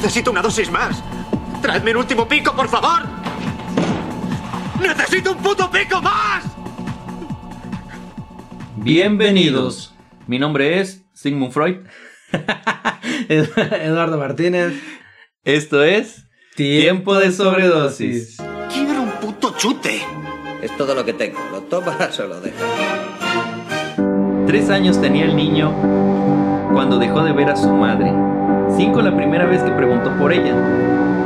necesito una dosis más. Traedme un último pico, por favor. ¡Necesito un puto pico más! Bienvenidos. Mi nombre es Sigmund Freud. Eduardo Martínez. Esto es Tiempo de sobredosis. Quiero un puto chute. Es todo lo que tengo. Lo tomas o lo dejas. Tres años tenía el niño cuando dejó de ver a su madre. Cinco la primera vez que preguntó por ella.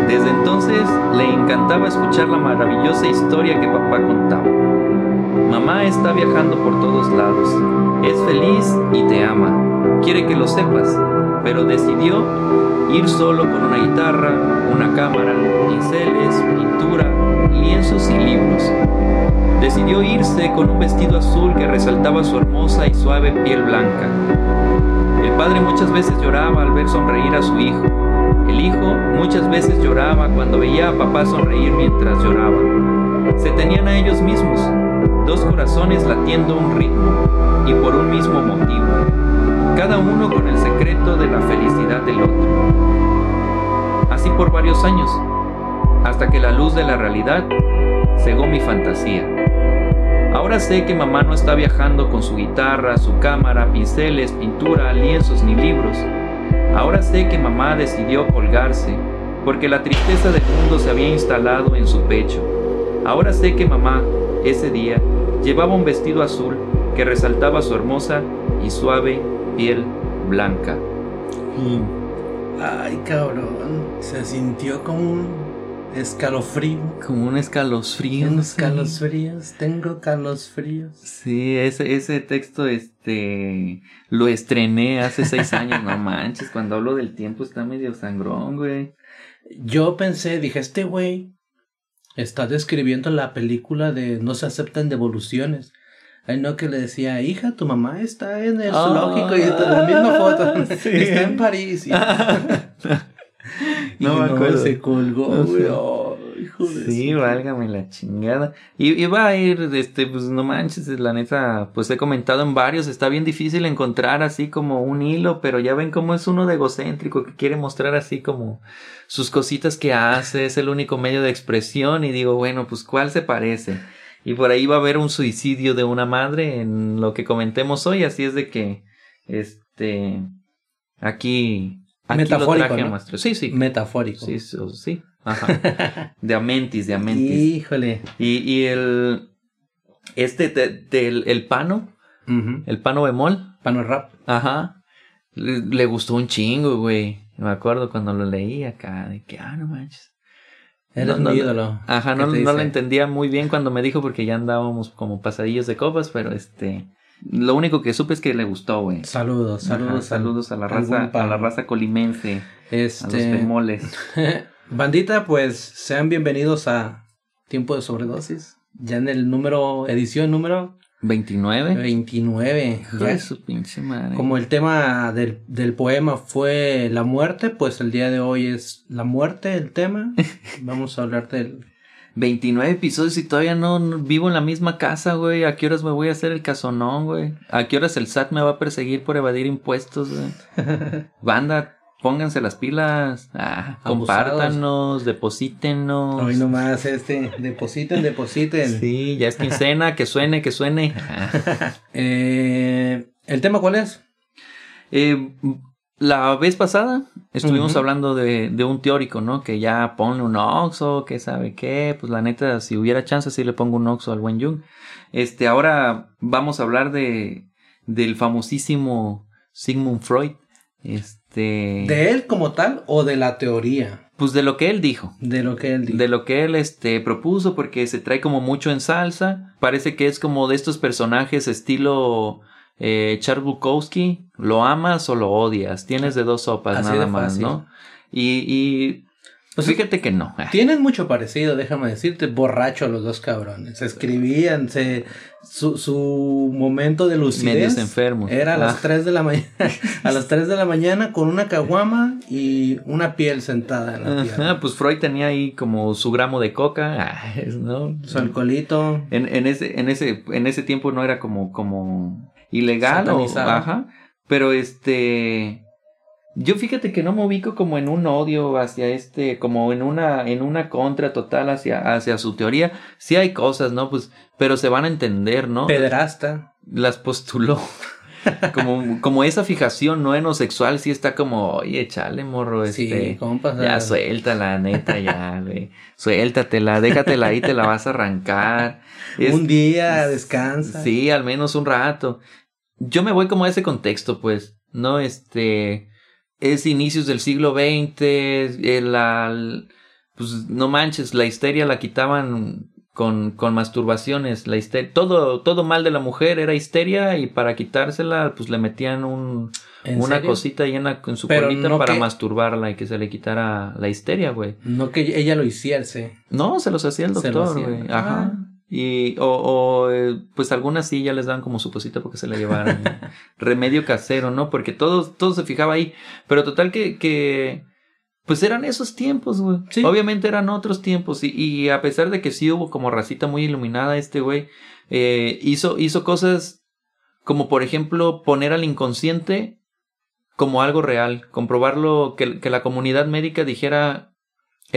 Desde entonces le encantaba escuchar la maravillosa historia que papá contaba. Mamá está viajando por todos lados. Es feliz y te ama. Quiere que lo sepas, pero decidió ir solo con una guitarra, una cámara, pinceles, pintura, lienzos y libros. Decidió irse con un vestido azul que resaltaba su hermosa y suave piel blanca. El padre muchas veces lloraba al ver sonreír a su hijo. El hijo muchas veces lloraba cuando veía a papá sonreír mientras lloraba. Se tenían a ellos mismos, dos corazones latiendo un ritmo y por un mismo motivo, cada uno con el secreto de la felicidad del otro. Así por varios años, hasta que la luz de la realidad cegó mi fantasía. Ahora sé que mamá no está viajando con su guitarra, su cámara, pinceles, pintura, lienzos ni libros. Ahora sé que mamá decidió colgarse, porque la tristeza del mundo se había instalado en su pecho. Ahora sé que mamá, ese día, llevaba un vestido azul que resaltaba su hermosa y suave piel blanca. Ay, cabrón. Se sintió como un escalofrío. Como un escalofrío. Tengo sí. escalofríos. Tengo calosfríos. Sí, ese, ese texto, este, lo estrené hace seis años, no manches, cuando hablo del tiempo está medio sangrón, güey. Yo pensé, dije, este güey está describiendo la película de No se aceptan devoluciones. Ay, no, que le decía, hija, tu mamá está en el Ah, zoológico y está la misma foto. sí. Está en París. Y No me acuerdo. se colgó. Ay, hijo de Sí, válgame la chingada. Y, y va a ir, este, pues no manches, la neta, pues he comentado en varios, está bien difícil encontrar así como un hilo, pero ya ven cómo es uno de egocéntrico que quiere mostrar así como sus cositas que hace, es el único medio de expresión y digo, bueno, pues ¿cuál se parece? Y por ahí va a haber un suicidio de una madre en lo que comentemos hoy, así es de que, este, aquí, aquí lo Metafórico. Sí, sí. Metafórico. Sí, sí, sí. Ajá. De Amentis, de Amentis. Híjole. Y, y el. Este de- del el pano, Ujú. el pano bemol. Pano rap. Ajá. Le, le gustó un chingo, güey. Me acuerdo cuando lo leí acá, de que, ah, no manches. Eres No, no, mi ídolo. Ajá, ¿Qué no, no lo entendía muy bien cuando me dijo porque ya andábamos como pasadillos de copas, pero este. Lo único que supe es que le gustó, güey. Saludos, Ajá, saludos. saludos a la raza, a la raza colimense, a los Este. bemoles. Bandita, pues sean bienvenidos a Tiempo de Sobredosis. Ya en el número, edición número 29. 29. Hijo Ya su pinche madre. Como el tema del, del poema fue la muerte, pues el día de hoy es la muerte el tema. Vamos a hablar del... 29 episodios y todavía no, no vivo en la misma casa, güey. ¿A qué horas me voy a hacer el casonón, güey? ¿A qué horas el SAT me va a perseguir por evadir impuestos, güey? Banda, pónganse las pilas. Ah, compártanos, deposítenos. Hoy nomás este, depositen, depositen. Sí, ya es quincena, que suene, que suene. Eh, ¿El tema cuál es? Eh, la vez pasada estuvimos hablando de, de un teórico, ¿no? Que ya pone un oxo, que sabe qué. Pues la neta, si hubiera chance, sí le pongo un oxo al buen Jung. Este, ahora vamos a hablar de del famosísimo Sigmund Freud. Este, ¿De él como tal o de la teoría? pues de lo que él dijo. De lo que él dijo. De lo que él este, propuso, porque se trae como mucho en salsa. Parece que es como de estos personajes estilo eh, Charles Bukowski. ¿Lo amas o lo odias? Tienes de dos sopas Así nada más. ¿no? Y, y pues fíjate que no. Tienen mucho parecido, déjame decirte, borracho los dos cabrones. Escribían, se, su, su momento de lucidez Medios enfermos. era a las Ah. 3 de la mañana, a las 3 de la mañana con una caguama y una piel sentada en la. Ajá, pues Freud tenía ahí como su gramo de coca. Su alcoholito. En, en ese, en ese, en ese tiempo no era como, como ilegal o, ajá, pero este, Yo fíjate que no me ubico como en un odio hacia este, como en una, en una contra total hacia, hacia su teoría. Sí hay cosas, ¿no? Pues, pero se van a entender, ¿no? Pederasta. Las postuló. como, como esa fijación no enosexual sí está como, oye, chale, morro, Sí, este, compa, ya suéltala, neta, ya, güey, suéltatela, déjatela ahí, te la vas a arrancar. Es- Un día descansa. Sí, al menos un rato. Yo me voy como a ese contexto, pues, ¿no? Este, es inicios del siglo XX, el, la- pues no manches, la histeria la quitaban con, con masturbaciones, la histeria, todo, todo mal de la mujer era histeria y para quitársela, pues le metían un, ¿En una serio? cosita llena con su Pero colita no para que- masturbarla y que se le quitara la histeria, güey. No que ella lo hiciese. No, se los hacía el doctor, güey. Ajá. Ah. Y, o, o, eh, pues algunas sí ya les dan como su cosita porque se la llevaron. Remedio casero, ¿no? Porque todo, todo se fijaba ahí. Pero total que, que, pues eran esos tiempos, güey. Sí. Obviamente eran otros tiempos. Y, y a pesar de que sí hubo como racita muy iluminada, este güey, eh, hizo, hizo cosas como por ejemplo poner al inconsciente como algo real. Comprobarlo, que, que la comunidad médica dijera,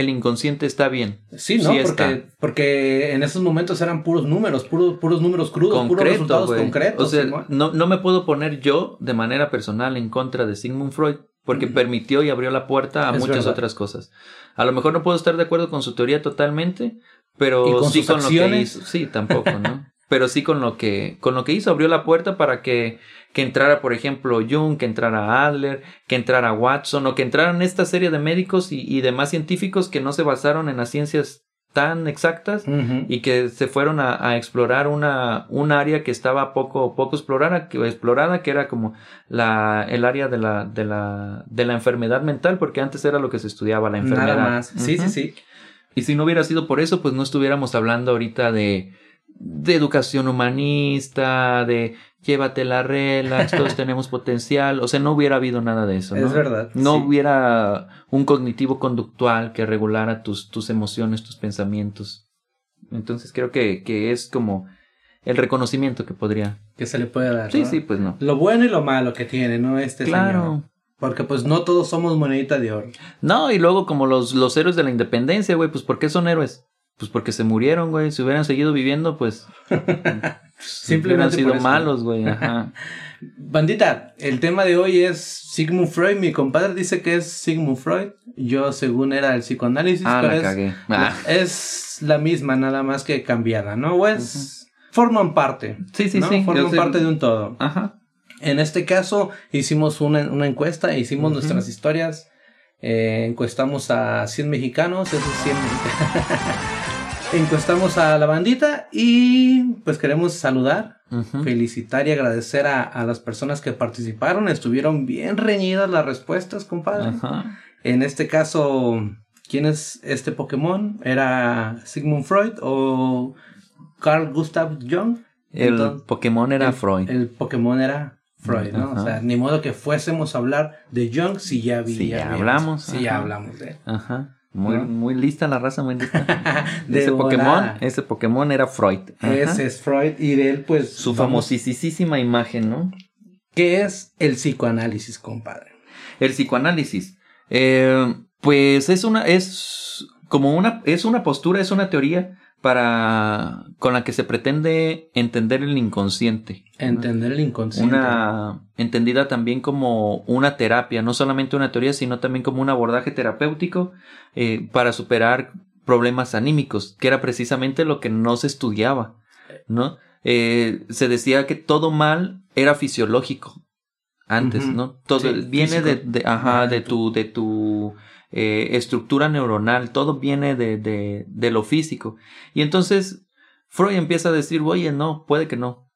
el inconsciente está bien. Sí, ¿no? Sí porque, porque en esos momentos eran puros números, puros, puros números crudos, puros resultados concretos. O sea, no, no me puedo poner yo de manera personal en contra de Sigmund Freud porque Mm. permitió y abrió la puerta a Es muchas verdad. otras cosas. A lo mejor no puedo estar de acuerdo con su teoría totalmente, pero ¿Y con sí sus con lo que hizo. Sí, tampoco, ¿no? pero sí con lo que con lo que hizo abrió la puerta para que que entrara, por ejemplo, Jung, que entrara Adler, que entrara Watson o que entraran esta serie de médicos y, y demás científicos que no se basaron en las ciencias tan exactas y que se fueron a, a explorar una, un área que estaba poco, poco explorada, que, explorada, que era como la, el área de la, de la, de la enfermedad mental, porque antes era lo que se estudiaba, la enfermedad. Nada más. Sí, sí, sí. Y si no hubiera sido por eso, pues no estuviéramos hablando ahorita de, de educación humanista, de llévatela relax, todos tenemos potencial, o sea, no hubiera habido nada de eso, ¿no? Es verdad. No sí. hubiera un cognitivo conductual que regulara tus, tus emociones, tus pensamientos. Entonces creo que, que es como el reconocimiento que podría. Que se le puede dar. Sí, ¿no? sí, pues no. Lo bueno y lo malo que tiene, ¿no? Este Claro. señor. Porque pues no todos somos monedita de oro. No, y luego como los, los héroes de la independencia, güey, pues ¿por qué son héroes? Pues porque se murieron, güey. Si hubieran seguido viviendo, pues... Simplemente hubieran sido malos, güey. Ajá. Bandita, el tema de hoy es Sigmund Freud. Mi compadre dice que es Sigmund Freud. Yo, según era el psicoanálisis, Ah, pero la es, cagué. Ah. es la misma, nada más que cambiada, ¿no? O es. Forman parte. Sí, sí, ¿no? sí. Forman sé- parte de un todo. Ajá. En este caso, hicimos una, una encuesta, hicimos nuestras historias. eh, encuestamos a 100 mexicanos, esos 100 Encuestamos a la bandita y pues queremos saludar, felicitar y agradecer a, a las personas que participaron. Estuvieron bien reñidas las respuestas, compadre. En este caso, ¿quién es este Pokémon? ¿Era Sigmund Freud o Carl Gustav Jung? El Entonces, Pokémon era el- Freud. El Pokémon era Freud, ¿no? O sea, ni modo que fuésemos a hablar de Jung si ya vi- Si ya hablamos, Si ya hablamos de él. Ajá. Muy, ¿No? muy lista la raza, muy lista. De ese. Pokémon, ese Pokémon era Freud. Ajá. Ese es Freud y de él, pues. Su famosísima imagen, ¿no? ¿Qué es el psicoanálisis, compadre? El psicoanálisis. Eh, pues es una, es como una, es una postura, es una teoría para, con la que se pretende entender el inconsciente. Entender el inconsciente. Una entendida también como una terapia, no solamente una teoría, sino también como un abordaje terapéutico eh, para superar problemas anímicos, que era precisamente lo que no se estudiaba, ¿no? Eh, se decía que todo mal era fisiológico antes. ¿no? Todo Sí, viene de, físico. de- ajá, de tu, de tu eh, estructura neuronal, todo viene de, de, de lo físico. Y entonces Freud empieza a decir, oye, no, puede que no,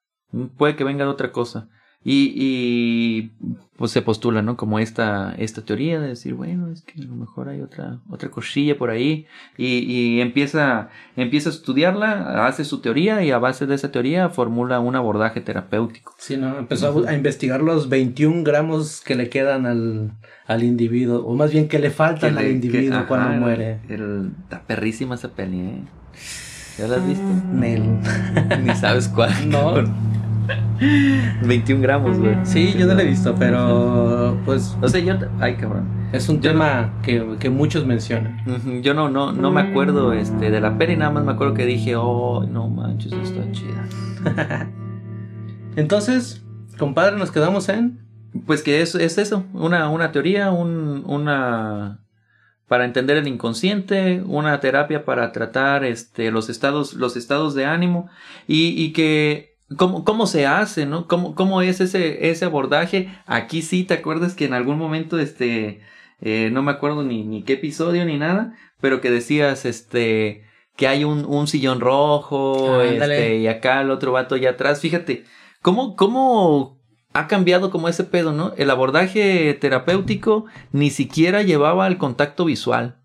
puede que venga de otra cosa. Y, y pues se postula, ¿no? Como esta, esta teoría de decir, bueno, es que a lo mejor hay otra, otra cosilla por ahí. Y, y empieza, empieza a estudiarla, hace su teoría y a base de esa teoría formula un abordaje terapéutico. Sí, ¿no? Empezó a investigar los 21 gramos que le quedan al, al individuo, o más bien que le faltan Que al le- individuo que- cuando ajá, muere. El, está perrísima esa peli, ¿eh? ¿Ya la has visto? Nel. Ni sabes cuál. No. cabrón. 21 gramos, güey. Sí, yo no la he visto, pero pues O sea, yo... Ay, cabrón. es un Yo tema que, que muchos mencionan. Yo no, no, no me acuerdo este, de la peli, nada más me acuerdo que dije, oh, no manches, está chida. Entonces, compadre, nos quedamos en... Pues que es, es eso, una, una teoría, un, una para entender el inconsciente, una terapia para tratar este, los estados, los estados de ánimo y, y que cómo, cómo se hace, ¿no? ¿Cómo, cómo es ese, ese abordaje? Aquí sí, ¿te acuerdas que en algún momento, este, eh, no me acuerdo ni, ni qué episodio ni nada, pero que decías, este, que hay un, un sillón rojo, Ah, este, y acá el otro vato allá atrás, fíjate, ¿cómo, cómo ha cambiado como ese pedo, ¿no? El abordaje terapéutico ni siquiera llevaba el contacto visual.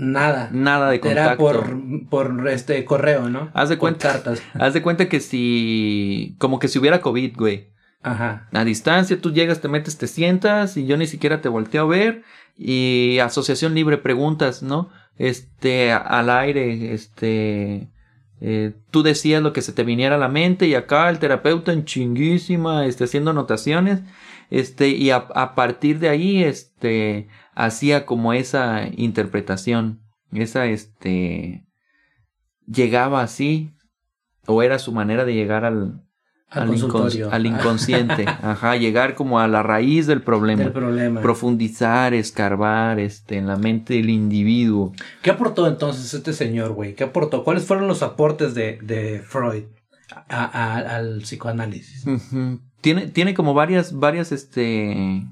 Nada. Nada de contacto. Era por, por este correo, ¿no? Haz de Por cuenta. cartas. Haz de cuenta que si. Como que si hubiera COVID, güey. Ajá. A distancia, tú llegas, te metes, te sientas y yo ni siquiera te volteo a ver. Y asociación libre, preguntas, ¿no? Este, al aire, este. eh, tú decías lo que se te viniera a la mente y acá el terapeuta en chinguísima, este, haciendo anotaciones, este, y a, a partir de ahí, este, hacía como esa interpretación, esa, este, llegaba así, o era su manera de llegar al, Al, al, consultorio. incons- al inconsciente, ajá, llegar como a la raíz del problema, del problema. profundizar, escarbar, este, en la mente del individuo. ¿Qué aportó entonces este señor, güey? ¿Qué aportó? ¿Cuáles fueron los aportes de, de Freud a- a- al psicoanálisis? Tiene, tiene como varias, varias, este,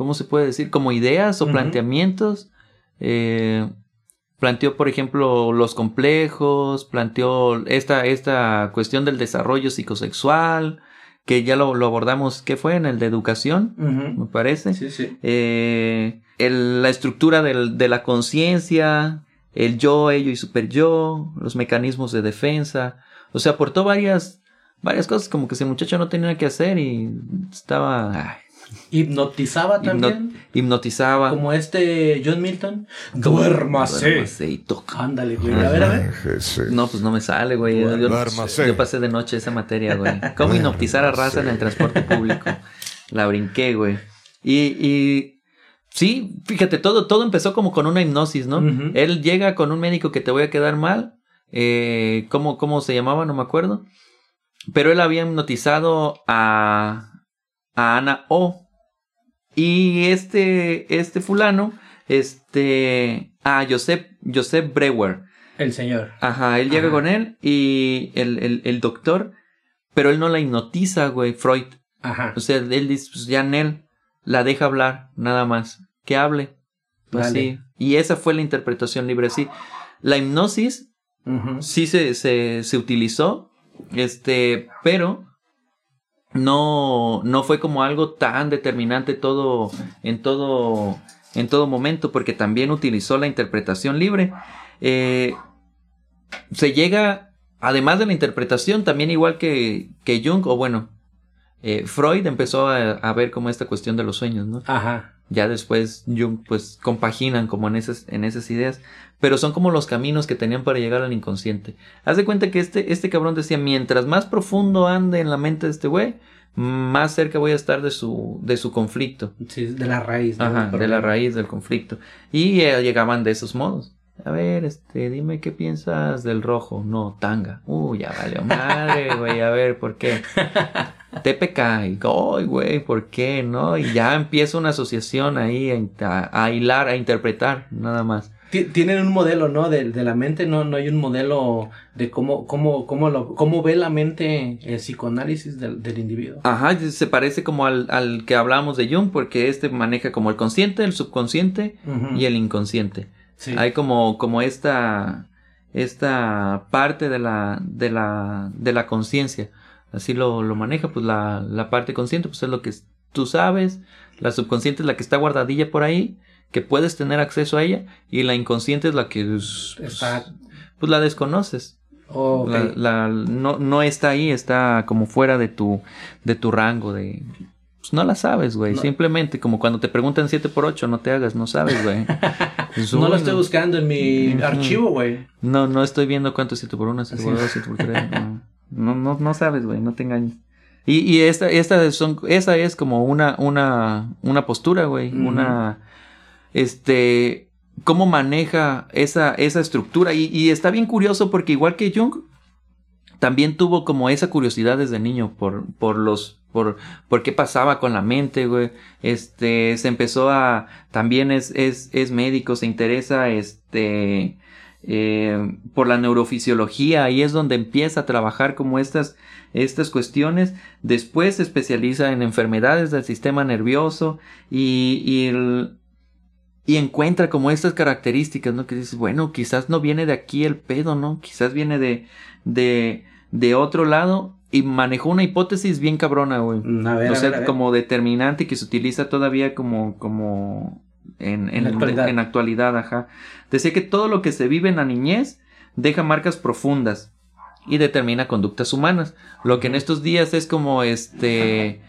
¿cómo se puede decir? Como ideas o planteamientos. Eh, planteó, por ejemplo, los complejos, planteó esta, esta cuestión del desarrollo psicosexual, que ya lo, lo abordamos, ¿qué fue? En el de educación, me parece. Sí, sí. Eh, el- la estructura del- de la conciencia, el yo, ello y super yo, los mecanismos de defensa. O sea, aportó varias, varias cosas, como que ese muchacho no tenía que hacer y estaba, ay, Hipnotizaba hipno- también. hipnotizaba. Como este John Milton. Duérmase. Duérmase y toca. Ándale, güey. A ver, a ver. No, pues no me sale, güey. Yo, yo- pasé de noche esa materia, güey. ¿Cómo hipnotizar a raza en el transporte público? La brinqué, güey. Y, y sí, fíjate, todo, todo empezó como con una hipnosis, ¿no? Él llega con un médico que te voy a quedar mal. Eh, ¿cómo, ¿Cómo se llamaba? No me acuerdo. Pero él había hipnotizado a, a Ana O. Y este, este fulano, este, a Joseph, Joseph Brewer. El señor. Ajá, él llega Ajá. con él y el, el, el doctor, pero él no la hipnotiza, güey, Freud. Ajá. O sea, él dice, pues ya en él, la deja hablar, nada más. Que hable. Pues sí. Y esa fue la interpretación libre, sí. La hipnosis Ujú. sí se, se, se utilizó, este, pero no, no fue como algo tan determinante todo, en todo, en todo momento, porque también utilizó la interpretación libre. Eh, se llega, además de la interpretación, también igual que, que Jung, o bueno, eh, Freud empezó a, a ver como esta cuestión de los sueños, ¿no? Ajá. Ya después Jung pues compaginan como en esas, en esas ideas, pero son como los caminos que tenían para llegar al inconsciente. Haz de cuenta que este, este cabrón decía, mientras más profundo ande en la mente de este güey, más cerca voy a estar de su, de su conflicto. Sí, de la raíz. ¿no? Ajá, de la raíz del conflicto. Y eh, llegaban de esos modos. A ver, este, dime qué piensas del rojo. No, tanga. Uy, ya valió madre, güey. A ver, ¿por qué? TPK. Y, Ay, güey, ¿por qué? ¿No? Y ya empieza una asociación ahí a, hilar, a interpretar, nada más. Ti- Tienen un modelo, ¿no? De, de la mente, ¿no? No hay un modelo de cómo, cómo, cómo, lo, cómo ve la mente el psicoanálisis del, del individuo. Ajá, se parece como al, al que hablamos de Jung, porque este maneja como el consciente, el subconsciente y el inconsciente. Sí. Hay como, como esta, esta parte de la, de la, de la conciencia. Así lo, lo maneja, pues la, la parte consciente, pues es lo que tú sabes, la subconsciente es la que está guardadilla por ahí, que puedes tener acceso a ella, y la inconsciente es la que, pues, Está. pues la desconoces. Oh. La, la- no, no está ahí, está como fuera de tu, de tu rango de... Pues no la sabes, güey. No. Simplemente como cuando te preguntan 7 por 8 no te hagas, no sabes, güey. No lo estoy buscando en mi archivo, güey. No, no estoy viendo cuánto es 7 por 1, 7 por Así 2, 7 por 3. No, no, no, no sabes, güey, no te engañes. Y, y esta, esta, son, esa es como una, una, una postura, güey. Una. Este. Cómo maneja esa, esa estructura. Y, y está bien curioso porque, igual que Jung, también tuvo como esa curiosidad desde niño por, por los. Por, por qué pasaba con la mente, güey. Este, se empezó a, también es, es, es médico, se interesa, este, eh, por la neurofisiología, ahí es donde empieza a trabajar como estas, estas cuestiones. Después se especializa en enfermedades del sistema nervioso y, y, el- y encuentra como estas características, ¿no? Que dices, bueno, quizás no viene de aquí el pedo, ¿no? Quizás viene de, de, de otro lado y manejó una hipótesis bien cabrona, güey. A ver, o a sea, ver, a ver. como determinante que se utiliza todavía como, como en, en, actualidad. en actualidad, ajá. Decía que todo lo que se vive en la niñez deja marcas profundas y determina conductas humanas. Lo que en estos días es como este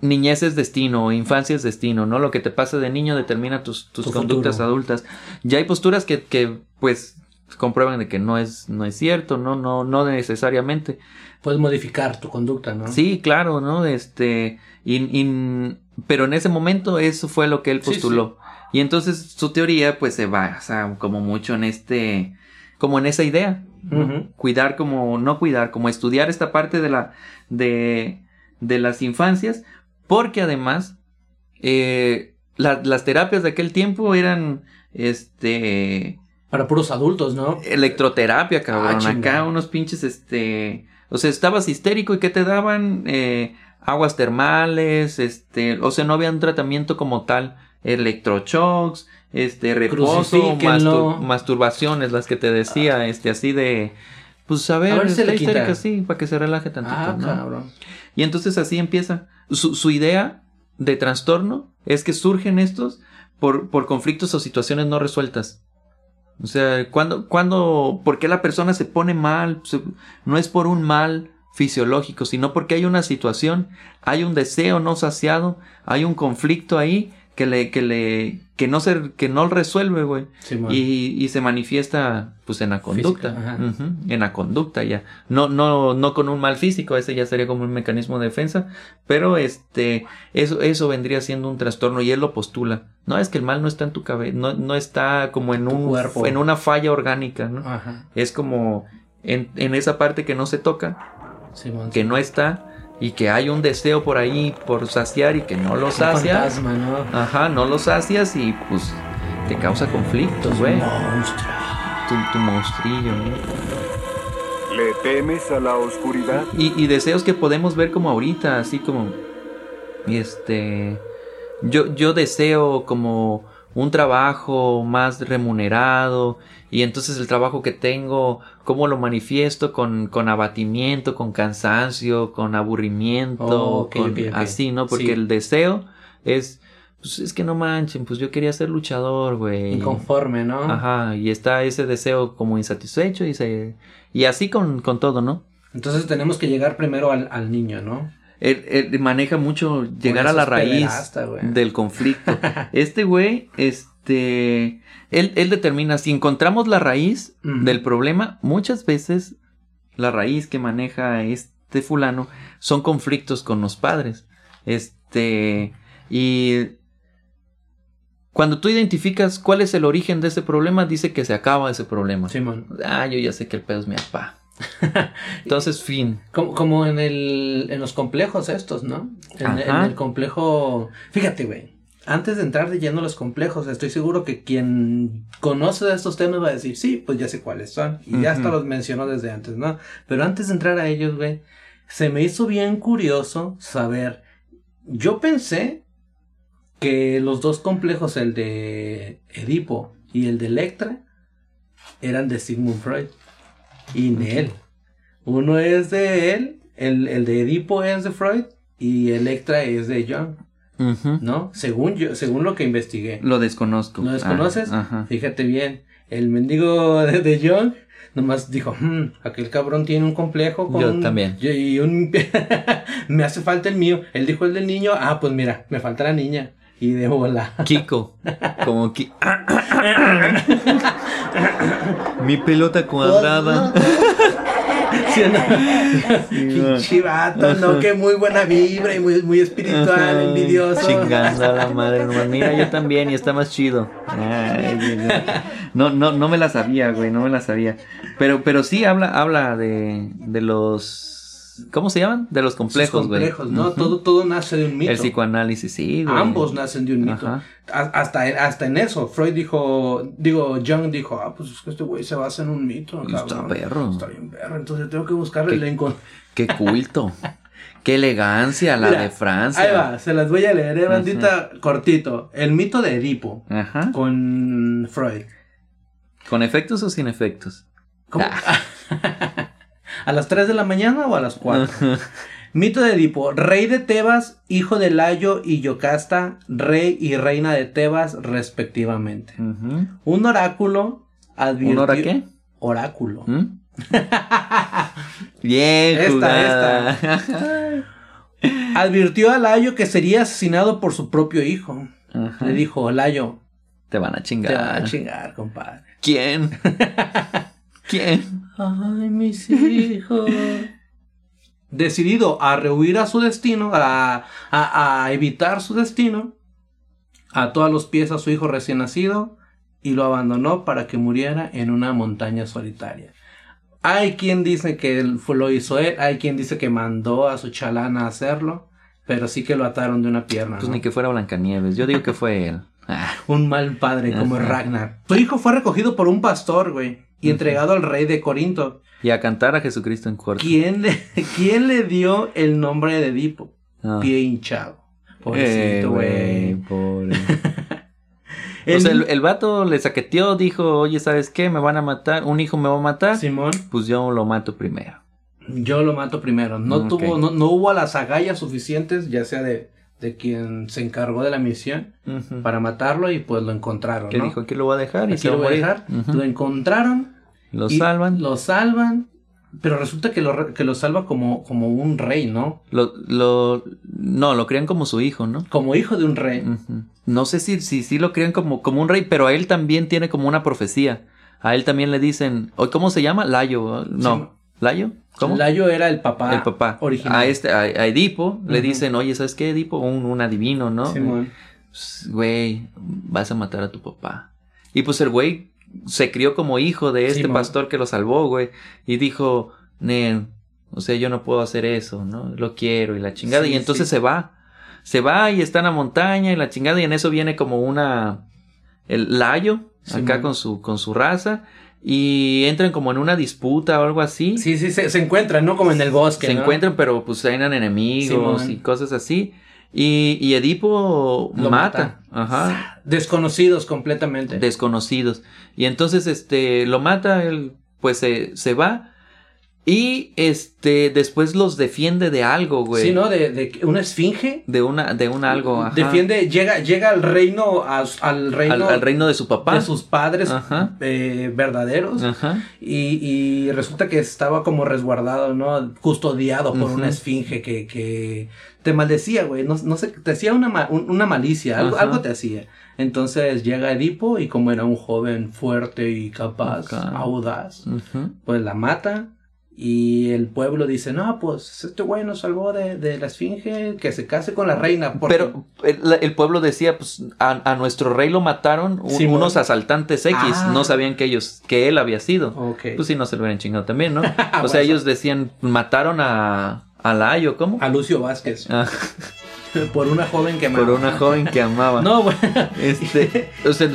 niñez es destino, infancia es destino, ¿no? Lo que te pasa de niño determina tus, tus Tu conductas futuro. adultas. Ya hay posturas que, que pues comprueban de que no es, no es cierto, no, no, no necesariamente. Puedes modificar tu conducta, ¿no? Sí, claro, ¿no? Este, y, y- pero en ese momento eso fue lo que él Sí, postuló. Y entonces su teoría pues se basa como mucho en este, como en esa idea. Cuidar como, no cuidar, como estudiar esta parte de la, de, de las infancias, porque además, eh, la- las terapias de aquel tiempo eran, este, Para puros adultos, ¿no? electroterapia, cabrón. Ah, chingada. Acá unos pinches, este. O sea, estabas histérico y ¿qué te daban? Eh, aguas termales, este. O sea, no había un tratamiento como tal. Electroshocks, este, reposo, mastur- masturbaciones, las que te decía, este, así de. Pues a ver, A ver si se está le quita. histérica, sí, para que se relaje tantito. Ah, ¿no? cabrón. Y entonces así empieza. Su, su idea de trastorno es que surgen estos por, por conflictos o situaciones no resueltas. O sea, cuando, cuando, ¿por qué la persona se pone mal? Se- no es por un mal fisiológico, sino porque hay una situación, hay un deseo no saciado, hay un conflicto ahí que le, que le, que no se, que no resuelve, güey. Y, y se manifiesta pues en la conducta. Física, en la conducta ya. No, no, no con un mal físico, ese ya sería como un mecanismo de defensa. Pero este, eso, eso vendría siendo un trastorno y él lo postula. No, es que el mal no está en tu cabeza, no, no está como en Tu un cuerpo. en una falla orgánica, ¿no? Ajá. Es como en, en esa parte que no se toca, Simón. que no está, y que hay un deseo por ahí por saciar y que no lo sacias. fantasma, ¿no? Ajá, no lo sacias y pues te causa conflictos, güey. Monstruo. Tu, tu monstrillo, ¿no? ¿Le temes a la oscuridad? Y, y deseos que podemos ver como ahorita, así como. Este. Yo, yo deseo como un trabajo más remunerado. Y entonces el trabajo que tengo, ¿cómo lo manifiesto? Con, con abatimiento, con cansancio, con aburrimiento, Oh, con así, ¿no? Porque Sí. el deseo es. Pues es que no manchen, pues yo quería ser luchador, güey. Inconforme, ¿no? Ajá, y está ese deseo como insatisfecho y se. Y así con, con todo, ¿no? Entonces tenemos que llegar primero al, al niño, ¿no? Él, él maneja mucho llegar a la raíz del conflicto. Este güey, este, él, él determina, si encontramos la raíz del problema, muchas veces la raíz que maneja este fulano son conflictos con los padres. Este, y cuando tú identificas cuál es el origen de ese problema, dice que se acaba ese problema. Simón. Ah, yo ya sé que el pedo es mi papá. Entonces, fin. Como, como en el en los complejos estos, ¿no? En, el complejo. Fíjate, güey. Antes de entrar de lleno a los complejos, estoy seguro que quien conoce de estos temas va a decir, sí, pues ya sé cuáles son. Y ya hasta los mencionó desde antes, ¿no? Pero antes de entrar a ellos, güey, se me hizo bien curioso saber. Yo pensé que los dos complejos, el de Edipo y el de Electra, eran de Sigmund Freud. Y de él. Uno es de él, el, el de Edipo es de Freud y Electra es de Jung, Ujú. ¿no? Según yo, según lo que investigué. Lo desconozco. ¿Lo desconoces? Ah, ajá. Fíjate bien, el mendigo de, de Jung nomás dijo, "Hmm, aquel cabrón tiene un complejo con Yo un- también. y y un me hace falta el mío. Él dijo el del niño, ah, pues mira, me falta la niña. Y de bola. Kiko. Como Ki- Mi pelota cuadrada. Sí, no. Vato, no, que muy buena vibra y muy, muy espiritual, envidioso. Chingando a la madre, nomás. Mira, yo también, y está más chido. Ay, no, no, no me la sabía, güey, no me la sabía. Pero, pero sí habla, habla de, de los. ¿Cómo se llaman? De los complejos, güey. complejos, ¿no? Todo, todo nace de un mito. El psicoanálisis, sí, güey. Ambos nacen de un mito. Ajá. Hasta, hasta en eso, Freud dijo, digo, Jung dijo, ah, pues es que este güey se basa en un mito. Está cabrón. perro. Está bien perro, entonces tengo que buscarle el encon- Qué culto. Qué elegancia la Mira, de Francia. Ahí va, se las voy a leer, eh, bandita, cortito. El mito de Edipo, Ajá. con Freud. ¿Con efectos o sin efectos? ¿Cómo? Ah. ¿A las 3 de la mañana o a las 4? Mito de Edipo, rey de Tebas, hijo de Layo y Yocasta, rey y reina de Tebas, respectivamente. Un oráculo advirtió... ¿Un hora qué? Oráculo. ¿Mm? Bien Esta, jugada. Advirtió a Layo que sería asesinado por su propio hijo. Le dijo, Layo, Te van a te chingar. va a chingar, compadre. ¿Quién? ¿Quién? Ay, mis hijos. Decidido a rehuir a su destino, a, a- a evitar su destino, ató a los pies a su hijo recién nacido y lo abandonó para que muriera en una montaña solitaria. Hay quien dice que él fue- lo hizo él, hay quien dice que mandó a su chalana a hacerlo, pero sí que lo ataron de una pierna. Pues ¿no? ni que fuera Blancanieves. Yo digo que fue él. Ah, Un mal padre como Ajá. Ragnar. Su hijo fue recogido por un pastor, güey, y entregado al rey de Corinto. Y a cantar a Jesucristo en corto. ¿Quién le, ¿Quién le dio el nombre de Edipo? Ah. Pie hinchado. Eh, Pobrecito, güey. pobre. El o sea, el, el vato le saqueteó, dijo, oye, ¿sabes qué? Me van a matar, un hijo me va a matar. Simón, Pues yo lo mato primero. yo lo mato primero. No tuvo, no, no hubo las agallas suficientes, ya sea de, de quien se encargó de la misión, para matarlo y pues lo encontraron. Que ¿no? dijo, aquí lo voy a dejar y Aquí se lo voy a morir. dejar. Lo encontraron. Lo salvan. Lo salvan. Pero resulta que lo, que lo salva como, como un rey, ¿no? Lo, lo, no, lo crían como su hijo, ¿no? Como hijo de un rey. No sé si, si, si lo crían como, como un rey, pero a él también tiene como una profecía. A él también le dicen, ¿o ¿cómo se llama? Layo. No. Sí. ¿Layo? ¿Cómo? Layo era el papá. el papá. Original. A este, a, a Edipo le dicen, oye, ¿sabes qué, Edipo? Un, un adivino, ¿no? Simón. Pues, Güey, vas a matar a tu papá. Y pues el güey se crió como hijo de este pastor que lo salvó, güey. Y dijo, Nen, o sea, yo no puedo hacer eso, ¿no? Lo quiero y la chingada. Sí, y entonces sí. se va. Se va y está en la montaña y la chingada. Y en eso viene como una... El layo, acá con su, con su raza. Y entran como en una disputa o algo así. Sí, sí, se, se encuentran, ¿no? Como en el bosque. se ¿no? encuentran, pero pues eran enemigos Simón. y cosas así. Y, y Edipo Lo mata. mata. Ajá Desconocidos completamente. desconocidos. Y entonces, este, lo mata, él, pues se, se va. Y este, después los defiende de algo, güey. Sí, ¿no? De, de una esfinge. De una, de un algo, ajá. Defiende, llega, llega al reino, a- al reino, al, al reino de su papá. de sus padres Ajá. eh, verdaderos. Ajá. Y, y resulta que estaba como resguardado, ¿no? Custodiado por una esfinge que, que te maldecía, güey. No, no sé, te hacía una, ma- una malicia, algo, algo te hacía. Entonces llega Edipo y como era un joven fuerte y capaz, audaz, pues la mata. Y el pueblo dice, no, pues este güey nos salvó de, de la esfinge, que se case con la reina. porque-". Pero el, el pueblo decía, pues, a, a nuestro rey lo mataron un- unos asaltantes X. Ah. No sabían que ellos, que él había sido. Pues sí, no se lo hubieran chingado también, ¿no? O sea, ellos decían, mataron a, a Layo, ¿cómo? A Lucio Vázquez, Ah, por una joven que por amaba. una joven que amaba. No, bueno. Este, o sea,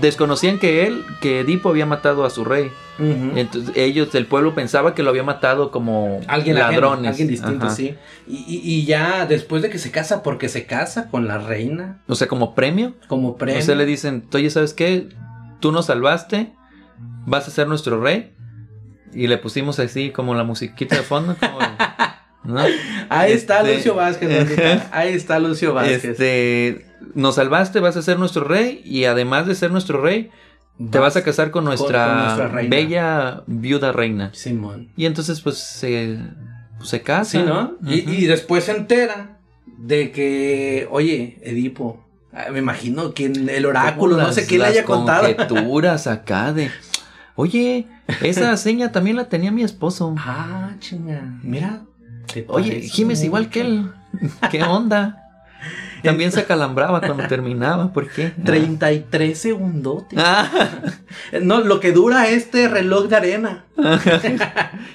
desconocían que él, que Edipo había matado a su rey. Entonces, ellos, el pueblo pensaba que lo había matado como Alguien ajeno, ladrones. alguien distinto, Ajá. sí. Y, y- y ya después de que se casa, porque se casa con la reina O sea, como premio. como premio. O sea, le dicen, oye, ¿sabes qué? Tú nos salvaste, vas a ser nuestro rey. Y le pusimos así como la musiquita de fondo. como- ¿no? Ahí está Este- Lucio Vázquez, bandita. Ahí está Lucio Vázquez. Este, nos salvaste, vas a ser nuestro rey. Y además de ser nuestro rey, te vas a casar con nuestra, con nuestra reina. bella viuda reina. Simón. Y entonces, pues, se, pues, se casa. Sí, ¿no? Y, después se entera de que, oye, Edipo, ah, me imagino que en el oráculo, no sé quién le haya contado. conjeturas acá de... Oye, esa seña también la tenía mi esposo. Ah, chinga. Mira. Oye, Jiménez igual que él. ¿Qué onda? También se acalambraba cuando terminaba, ¿por qué? 33 segundos. Ah, No, lo que dura este reloj de arena.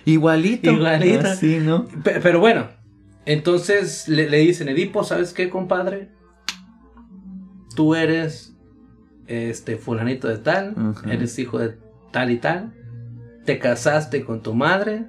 igualito. Igualito. Así, ¿no? Pe- Pero bueno, entonces le, le dicen, Edipo, ¿sabes qué, compadre? Tú eres este fulanito de tal, eres hijo de tal y tal, te casaste con tu madre,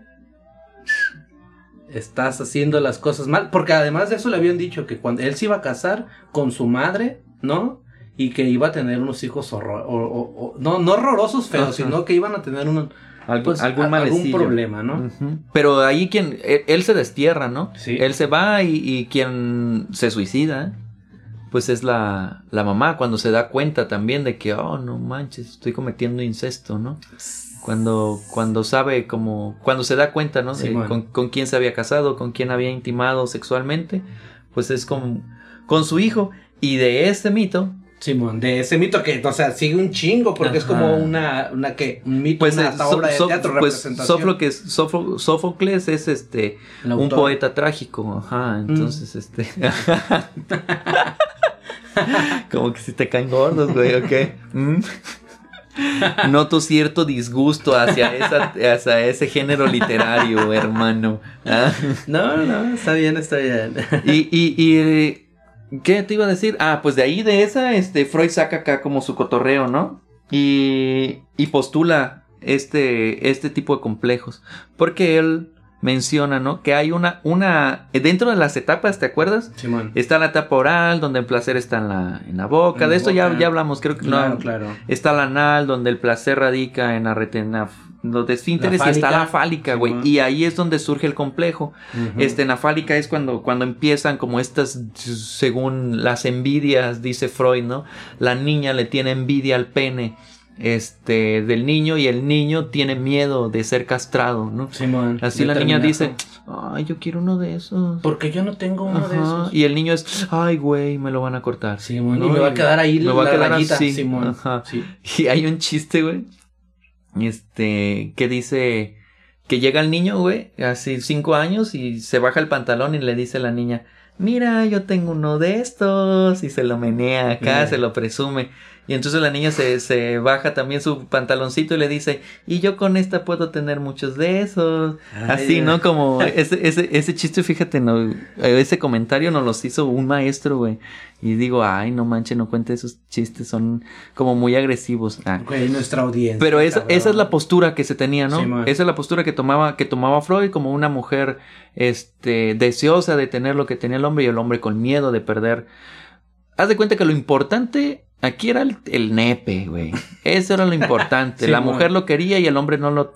estás haciendo las cosas mal, porque además de eso le habían dicho que cuando él se iba a casar con su madre, ¿no? Y que iba a tener unos hijos horror, o- o- o- no, no horrorosos feos, Ajá. sino que iban a tener un, Algún, pues, algún a- algún problema, ¿no? Pero ahí quien, él, él se destierra, ¿no? Sí. Él se va y, y quien se suicida, pues es la, la mamá cuando se da cuenta también de que, oh, no manches, estoy cometiendo incesto, ¿no? Cuando, cuando sabe como, cuando se da cuenta, ¿no? Simón. con, con quién se había casado, con quién había intimado sexualmente, pues es con, con su hijo. Y de este mito, Simón, de ese mito que, o sea, sigue un chingo porque es Ajá. como una, una que, un mito, pues, una So- obra de So- teatro, pues representación. Sófocles, Sófo- Sófocles es este un poeta trágico, ajá, entonces este como que si te caen gordos, güey, ¿ok? Mm. Noto cierto disgusto hacia esa hacia ese género literario, hermano. Ah. No, no, está bien, está bien. Y, y, y ¿qué te iba a decir? Ah, pues de ahí de esa, este, Freud saca acá como su cotorreo, ¿no? Y, y postula este, este tipo de complejos. Porque él menciona, ¿no? Que hay una, una, dentro de las etapas, ¿te acuerdas? Simón. Está la etapa oral, donde el placer está en la, en la boca. En de la esto ya, boca. ya hablamos, creo que Claro, no. claro. Está la anal, donde el placer radica en la retena, los esfínteres y está la fálica, güey. Y ahí es donde surge el complejo. Este, en la fálica es cuando, cuando empiezan como estas, según las envidias, dice Freud, ¿no? La niña le tiene envidia al pene, este, del niño y el niño tiene miedo de ser castrado, ¿no? Simón. Así la niña dice, ay, yo quiero uno de esos. Porque yo no tengo uno de esos. Y el niño es, ay, güey, me lo van a cortar. Simón, ¿no? y me va a quedar ahí me va a la quedar rayita, así, Simón. ajá. Sí. Y hay un chiste, güey. Este, que dice que llega el niño, güey, así cinco años y se baja el pantalón y le dice a la niña, mira, yo tengo uno de estos y se lo menea acá, Mira. se lo presume. Y entonces la niña se, se baja también su pantaloncito y le dice, y yo con esta puedo tener muchos de esos. Así, ¿no? Como ese, ese, ese chiste, fíjate, no, ese comentario nos los hizo un maestro, güey. Y digo, ay, no manches, no cuente esos chistes, son como muy agresivos. Ah. Nuestra audiencia. Pero esa, cabrón. esa es la postura que se tenía, ¿no? Sí, esa es la postura que tomaba, que tomaba Freud como una mujer, este, deseosa de tener lo que tenía el hombre y el hombre con miedo de perder. Haz de cuenta que lo importante aquí era el, el nepe, güey. Eso era lo importante. Sí, la man. mujer lo quería y el hombre no lo,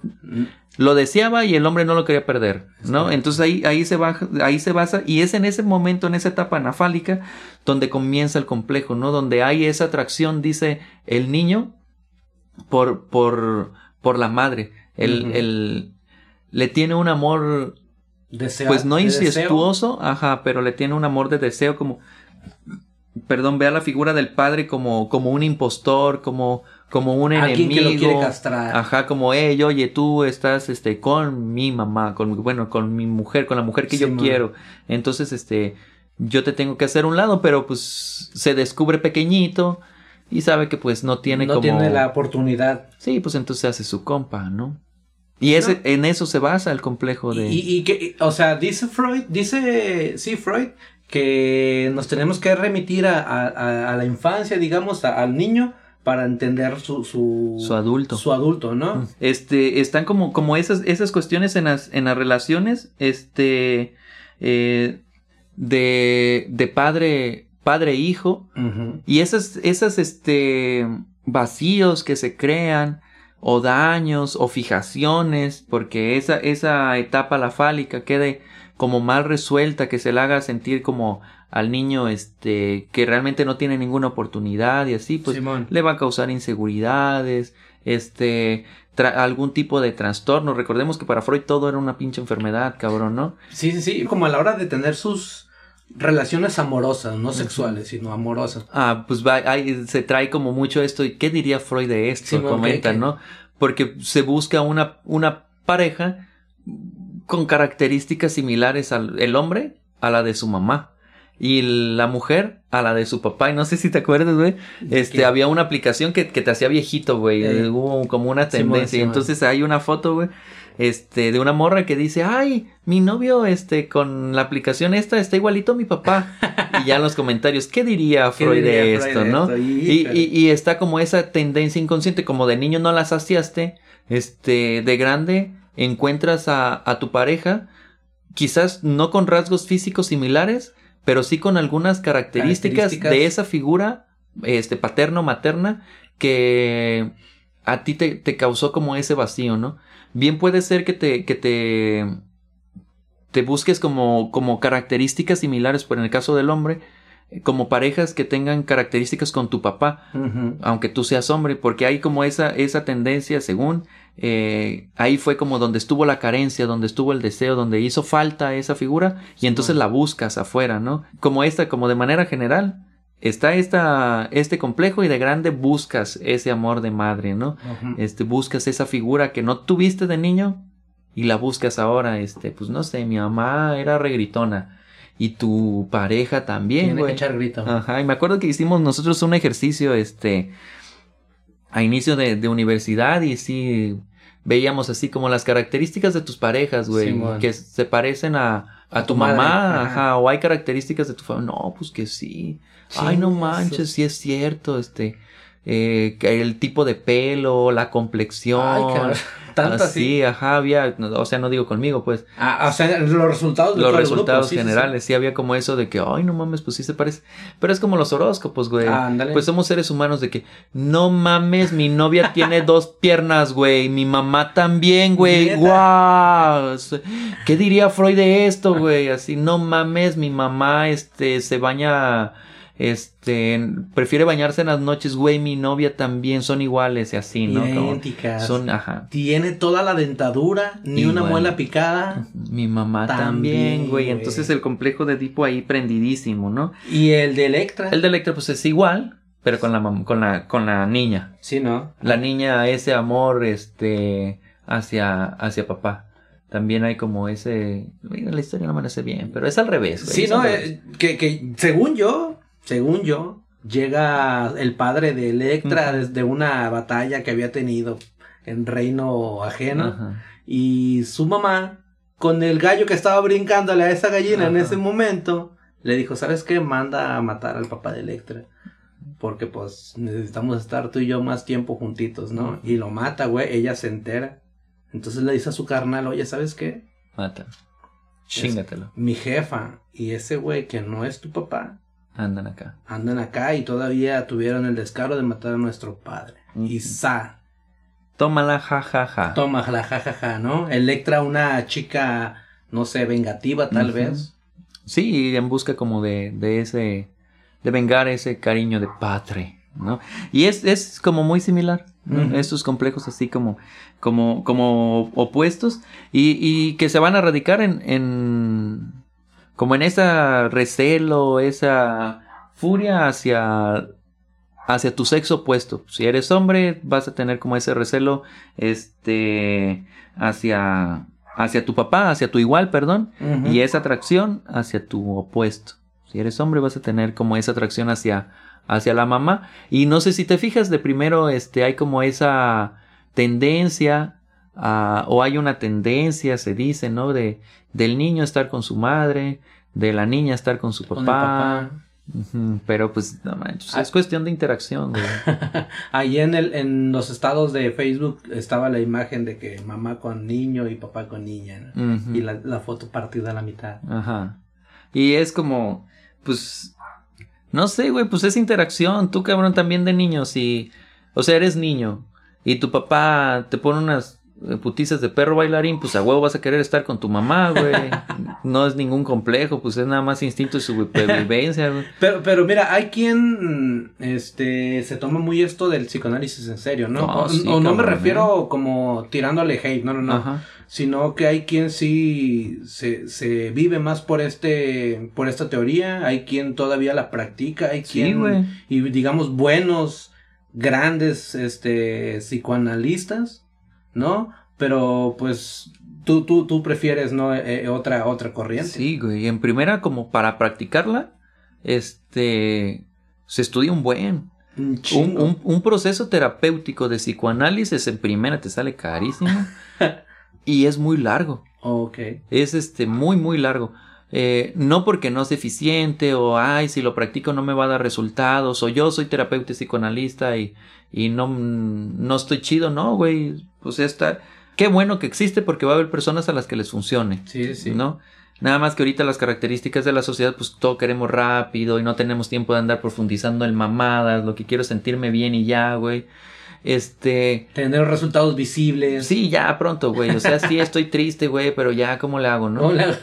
lo deseaba y el hombre no lo quería perder, ¿no? Entonces ahí, ahí se baja, ahí se basa, y es en ese momento, en esa etapa anafálica, donde comienza el complejo, ¿no? Donde hay esa atracción, dice el niño, por, por, por la madre. El, el, le tiene un amor, Desea- pues no de incestuoso, ajá, pero le tiene un amor de deseo como, perdón, ve a la figura del padre como, como un impostor, como, como un. Alguien enemigo. que lo quiere castrar. Ajá, como, hey, oye, tú estás, este, con mi mamá, con, bueno, con mi mujer, con la mujer que Sí, yo man. quiero. Entonces, este, yo te tengo que hacer un lado, pero pues se descubre pequeñito y sabe que pues no tiene no como... tiene la oportunidad. Sí, pues entonces hace su compa, ¿no? Y ese, en eso se basa el complejo de... Y, y que, o sea, dice Freud, dice, sí, Freud, que nos tenemos que remitir a, a- la infancia, digamos, a- al niño, para entender su, su, Su adulto. Su adulto, ¿no? Este, están como, como esas, esas cuestiones en las, en las relaciones, este, eh, de, de padre, padre e hijo, y esas, esas, este, vacíos que se crean, o daños, o fijaciones, porque esa, esa etapa, la fálica, quede como mal resuelta, que se le haga sentir como al niño, este, que realmente no tiene ninguna oportunidad y así, pues, Simón. le va a causar inseguridades, este, algún tipo de trastorno. Recordemos que para Freud todo era una pinche enfermedad, cabrón, ¿no? Sí, sí, sí, como a la hora de tener sus relaciones amorosas, no sexuales, sino amorosas. Ah, pues va, ahí se trae como mucho esto. ¿Y qué diría Freud de esto? Sí, Comentan. ¿no? porque se busca una, una pareja con características similares al el hombre a la de su mamá y la mujer a la de su papá. Y no sé si te acuerdas, güey. Este, ¿Qué? había una aplicación que, que te hacía viejito, güey. Eh. Hubo como una tendencia. y entonces hay una foto, güey. Este, de una morra que dice, ay, mi novio, este, con la aplicación esta está igualito a mi papá. y ya en los comentarios, ¿qué diría ¿Qué Freud diría de Freud esto, de no? esto? Y, y, y está como esa tendencia inconsciente, como de niño no la saciaste, este, de grande encuentras a, a tu pareja, quizás no con rasgos físicos similares, pero sí con algunas características, Características. de esa figura, este, paterno, materna, que a ti te, te causó como ese vacío, ¿no? Bien puede ser que te, que te, te busques como, como características similares, por en el caso del hombre, como parejas que tengan características con tu papá, aunque tú seas hombre, porque hay como esa, esa tendencia, según, eh, ahí fue como donde estuvo la carencia, donde estuvo el deseo, donde hizo falta esa figura, y entonces la buscas afuera, ¿no? Como esta, como de manera general, está esta, este complejo y de grande buscas ese amor de madre, ¿no? Este, buscas esa figura que no tuviste de niño y la buscas ahora, este, pues no sé, mi mamá era regritona y tu pareja también, Tiene que echar grito. Ajá, y me acuerdo que hicimos nosotros un ejercicio, este, a inicio de, de universidad y sí veíamos así como las características de tus parejas, güey, que se parecen a, a, A tu, mamá, ajá. o hay características de tu familia, no, pues que sí, ay, no manches, sí es cierto, este, eh, el tipo de pelo, la complexión, Ay. Tanto así. ajá, había, o sea, no digo conmigo, pues, Ah, o sea, los resultados de los grupo, resultados sí, sí, sí. generales, sí había como eso de que, ay, no mames, pues sí se parece. Pero es como los horóscopos, güey. Ah, ándale. Pues somos seres humanos de que, no mames, mi novia tiene dos piernas, güey. Mi mamá también, güey. Guau. ¿Qué diría Freud de esto, güey? Así, no mames, mi mamá, este, se baña, este, prefiere bañarse en las noches, güey. Mi novia también, son iguales y así, ¿no? Como Idénticas. son, ajá. Tiene toda la dentadura, ni una muela picada. Mi mamá también, güey. Entonces el complejo de Edipo ahí prendidísimo, ¿no? Y el de Electra. El de Electra, pues es igual, pero con la, con la, con la niña. Sí, ¿no? La niña, ese amor, este, hacia, hacia papá. También hay como ese, mira, la historia no me bien, pero es al revés, güey. Sí, ¿no? Eh, que, que según yo, según yo, llega el padre de Electra desde una batalla que había tenido en reino ajeno. Y su mamá, con el gallo que estaba brincándole a esa gallina en ese momento, le dijo, ¿sabes qué? Manda a matar al papá de Electra. Porque pues necesitamos estar tú y yo más tiempo juntitos, ¿no? Y lo mata, güey. Ella se entera. Entonces le dice a su carnal, oye, ¿sabes qué? Mata. Chingatelo. Mi jefa y ese güey que no es tu papá Andan acá. andan acá y todavía tuvieron el descaro de matar a nuestro padre. Y Ujú. sa, Tómala, ja, ja, ja. toma la jajaja, ¿no? Electra, una chica, no sé, vengativa tal vez. Sí, en busca como de, de ese, de vengar ese cariño de padre, ¿no? Y es, es como muy similar, ¿no? Estos complejos así como, como, como opuestos y, y que se van a radicar en, en, como en esa recelo, esa furia hacia, hacia tu sexo opuesto. Si eres hombre, vas a tener como ese recelo, este, hacia, hacia tu papá, hacia tu igual, perdón, y esa atracción hacia tu opuesto. Si eres hombre vas a tener como esa atracción hacia, hacia la mamá. Y no sé si te fijas, de primero este, hay como esa tendencia, a- o hay una tendencia, se dice, ¿no? De, del niño estar con su madre, de la niña estar con su papá. Con Pero pues, no manches, Ah. es cuestión de interacción, güey. Ahí en, el, en los estados de Facebook estaba la imagen de que mamá con niño y papá con niña. Y la, la foto partida a la mitad. Ajá. Y es como, pues, no sé, güey, pues es interacción. Tú, cabrón, también de niño, si, o sea, eres niño y tu papá te pone unas putizas de perro bailarín, pues a huevo vas a querer estar con tu mamá, güey. No es ningún complejo, pues es nada más instinto de supervivencia, güey. Pero, pero mira, hay quien este se toma muy esto del psicoanálisis en serio, ¿no? No, o, sí, o no me refiero como tirándole hate, no, no, no. Ajá. Sino que hay quien sí se, se vive más por este, por esta teoría, hay quien todavía la practica, hay Sí, quien, güey. y digamos buenos, grandes, este, psicoanalistas, ¿no? Pero pues tú, tú, tú prefieres, ¿no? Eh, eh, otra, otra corriente. Sí, güey. En primera, como para practicarla, este, se estudia un buen. Un Un, chingo. un- un proceso terapéutico de psicoanálisis en primera te sale carísimo y es muy largo. Ok. Es este muy muy largo. Eh, no porque no es eficiente o ay si lo practico no me va a dar resultados o yo soy terapeuta y psicoanalista y, y no, no estoy chido, no, güey. Pues está. Qué bueno que existe porque va a haber personas a las que les funcione. Sí, sí. ¿no? Nada más que ahorita las características de la sociedad, pues todo queremos rápido y no tenemos tiempo de andar profundizando en mamadas. Lo que quiero es sentirme bien y ya, güey. Este. Tener resultados visibles. Sí, ya pronto, güey. O sea, sí estoy triste, güey, pero ya, ¿cómo le hago, no? Hola.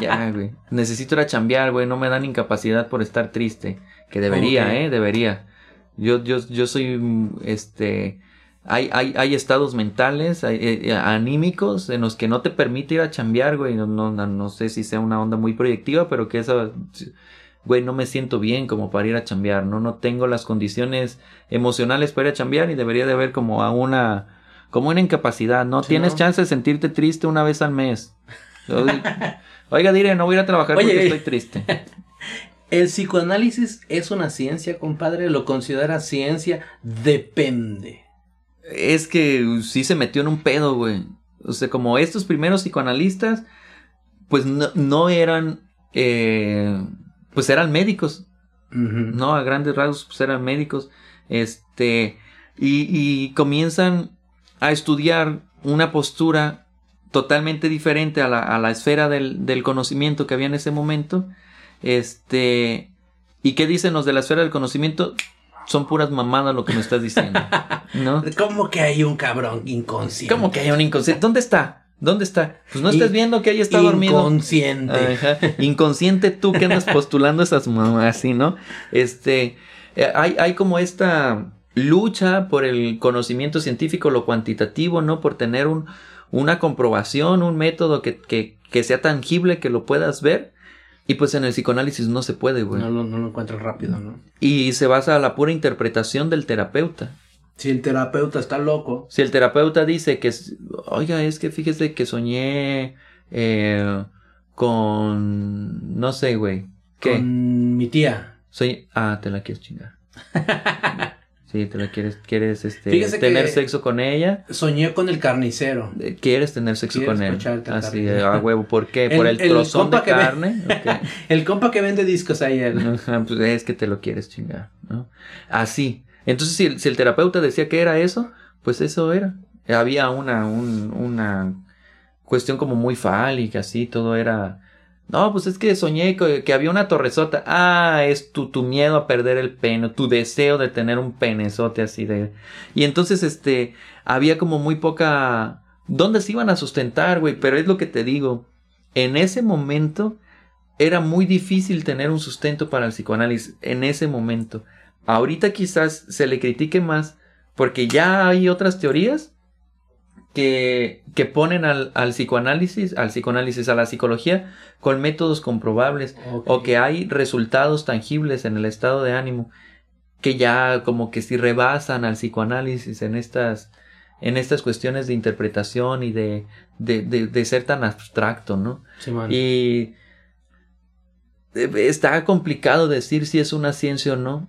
Ya, güey. Necesito ir a chambear, güey. No me dan incapacidad por estar triste. Que debería, eh, debería. Yo, yo, yo soy, este, hay, hay, hay estados mentales, hay, eh, eh, anímicos, en los que no te permite ir a chambear, güey. No, no, no, no sé si sea una onda muy proyectiva, pero que esa, güey, no me siento bien como para ir a chambear, ¿no? No tengo las condiciones emocionales para ir a chambear y debería de haber como a una, como una incapacidad, ¿no? Sí, Tienes ¿no? chance de sentirte triste una vez al mes. Oiga, diré, no voy a ir a trabajar Oye. porque estoy triste. El psicoanálisis es una ciencia, compadre. ¿Lo considera ciencia? Depende. Es que sí se metió en un pedo, güey. O sea, como estos primeros psicoanalistas, pues no, no eran, eh, pues eran médicos. ¿no? A grandes rasgos, pues eran médicos. Este, y, y comienzan a estudiar una postura totalmente diferente a la, a la esfera del, del conocimiento que había en ese momento. Este, ¿y qué dicen los de la esfera del conocimiento? Son puras mamadas lo que me estás diciendo, ¿no? ¿Cómo que hay un cabrón inconsciente? ¿Cómo que hay un inconsciente? ¿Dónde está? ¿Dónde está? Pues no estás viendo que ahí está dormido. Inconsciente. Ajá. Inconsciente tú que andas postulando esas mamás así, ¿no? Este, eh, hay, hay como esta lucha por el conocimiento científico, lo cuantitativo, ¿no? Por tener un, una comprobación, un método que, que, que sea tangible, que lo puedas ver. Y pues en el psicoanálisis no se puede, güey. No, lo- no lo encuentras rápido, ¿no? Y se basa a la pura interpretación del terapeuta. Si el terapeuta está loco. Si el terapeuta dice que, oiga, es que fíjese que soñé eh, con, no sé, güey, ¿qué? Con mi tía. Soy, ah, te la quieres chingar. sí, te la quieres, quieres, este, Fíjese tener sexo con ella. Soñé con el carnicero. eh, Quieres tener sexo Quieres con él. Así, carne. a huevo. ¿Por qué? ¿Por El- el, trozón de ve- carne? El compa que vende discos ahí, él. Ajá, pues es que te lo quieres chingar, ¿no? Así. Entonces, si el, terapeuta decía que era eso, pues eso era. Había una, un- una cuestión como muy fálica, así, todo era... No, pues es que soñé que, había una torresota. Ah, es tu, tu miedo a perder el pene, tu deseo de tener un penezote así. Y entonces, este, había como muy poca... ¿Dónde se iban a sustentar, güey? Pero es lo que te digo. En ese momento era muy difícil tener un sustento para el psicoanálisis en ese momento. Ahorita quizás se le critique más porque ya hay otras teorías que, que ponen al, al psicoanálisis, al psicoanálisis, a la psicología con métodos comprobables o que hay resultados tangibles en el estado de ánimo que ya como que si rebasan al psicoanálisis en estas en estas cuestiones de interpretación y de, de, de- de ser tan abstracto, ¿no? Simón. Y eh, está complicado decir si es una ciencia o no.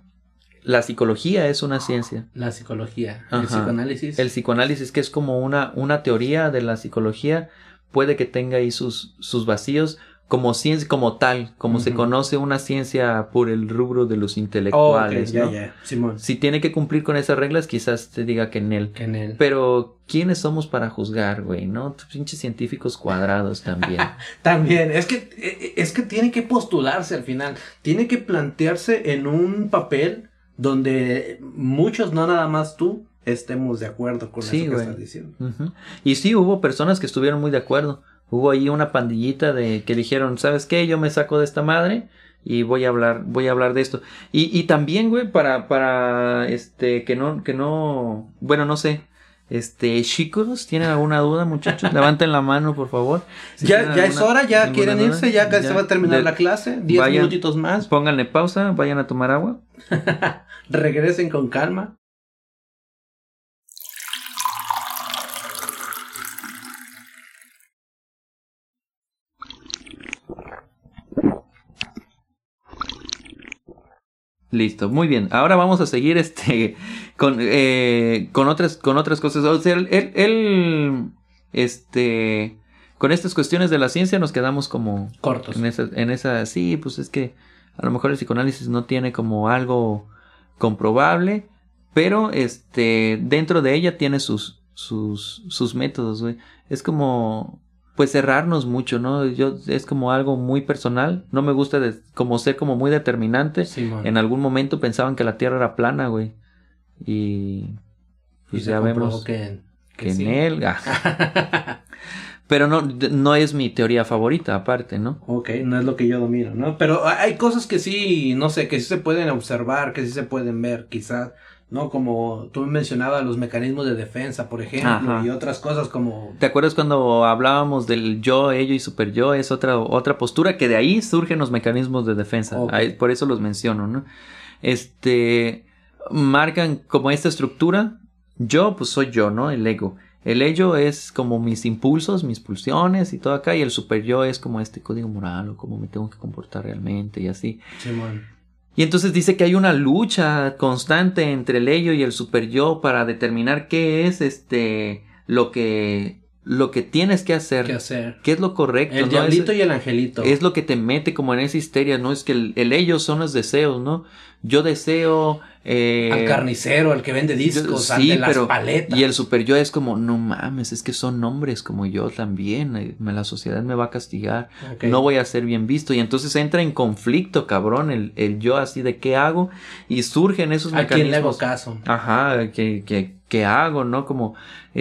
La psicología es una ciencia. La psicología. El psicoanálisis. El psicoanálisis, que es como una, una teoría de la psicología, puede que tenga ahí sus, sus vacíos como ciencia, como tal, como se conoce una ciencia por el rubro de los Oh, intelectuales, ya, ¿no? ya. Simón. Si tiene que cumplir con esas reglas, quizás te diga que en él. Que en él. Pero, ¿quiénes somos para juzgar, güey? ¿No? Pinches científicos cuadrados también. También, es que, eh, es que tiene que postularse al final. Tiene que plantearse en un papel donde muchos, no nada más tú, estemos de acuerdo con Sí, eso que güey. estás diciendo. Y sí, hubo personas que estuvieron muy de acuerdo. Hubo ahí una pandillita de que dijeron, ¿sabes qué? Yo me saco de esta madre y voy a hablar, voy a hablar de esto. Y, y también, güey, para, para, este, que no, que no, bueno, no sé. Este, chicos, ¿tienen alguna duda, muchachos? Levanten la mano, por favor. Ya ya es hora, ya quieren irse, ya se va a terminar la clase. Diez vayan, minutitos más. Pónganle pausa, vayan a tomar agua. Regresen con calma. Listo, muy bien. Ahora vamos a seguir este con, eh, con otras con otras cosas. O sea, él, él- él, este con estas cuestiones de la ciencia nos quedamos como Cortos. en esa, en esa, sí, pues es que a lo mejor el psicoanálisis no tiene como algo comprobable, pero este dentro de ella tiene sus sus sus métodos, güey. Es como pues cerrarnos mucho, ¿no? Yo es como algo muy personal, no me gusta de- como ser como muy determinante. En algún momento pensaban que la Tierra era plana, güey. Y Y pues se ya vemos que, que en sí. él. Pero no, no es mi teoría favorita, aparte, ¿no? Ok, no es lo que yo domino, ¿no? Pero hay cosas que sí, no sé, que sí se pueden observar, que sí se pueden ver, quizás, ¿no? Como tú mencionabas los mecanismos de defensa, por ejemplo, Ajá. y otras cosas como... ¿Te acuerdas cuando hablábamos del yo, ello y super yo? Es otra, otra postura que de ahí surgen los mecanismos de defensa. Ahí- por eso los menciono, ¿no? Este, marcan como esta estructura. Yo, pues soy yo, ¿no? El ego. El ello es como mis impulsos, mis pulsiones y todo acá. Y el super yo es como este código moral o cómo me tengo que comportar realmente y así. Y entonces dice que hay una lucha constante entre el ello y el super yo para determinar qué es este lo que lo que tienes que hacer, ¿Qué hacer? qué es lo correcto, El ¿no? diablito es, y el angelito. es lo que te mete como en esa histeria, no es que el, el ello son los deseos, ¿no? Yo deseo eh, al carnicero, al que vende discos, sí, al de las paletas. y el super yo es como no mames, es que son hombres como yo también, eh, me- la sociedad me va a castigar. No voy a ser bien visto. Y entonces entra en conflicto, cabrón, el, el yo así de qué hago. Y surgen esos ¿A quién le hago mecanismos. caso? Ajá, ¿qué, qué, qué hago, no? Como,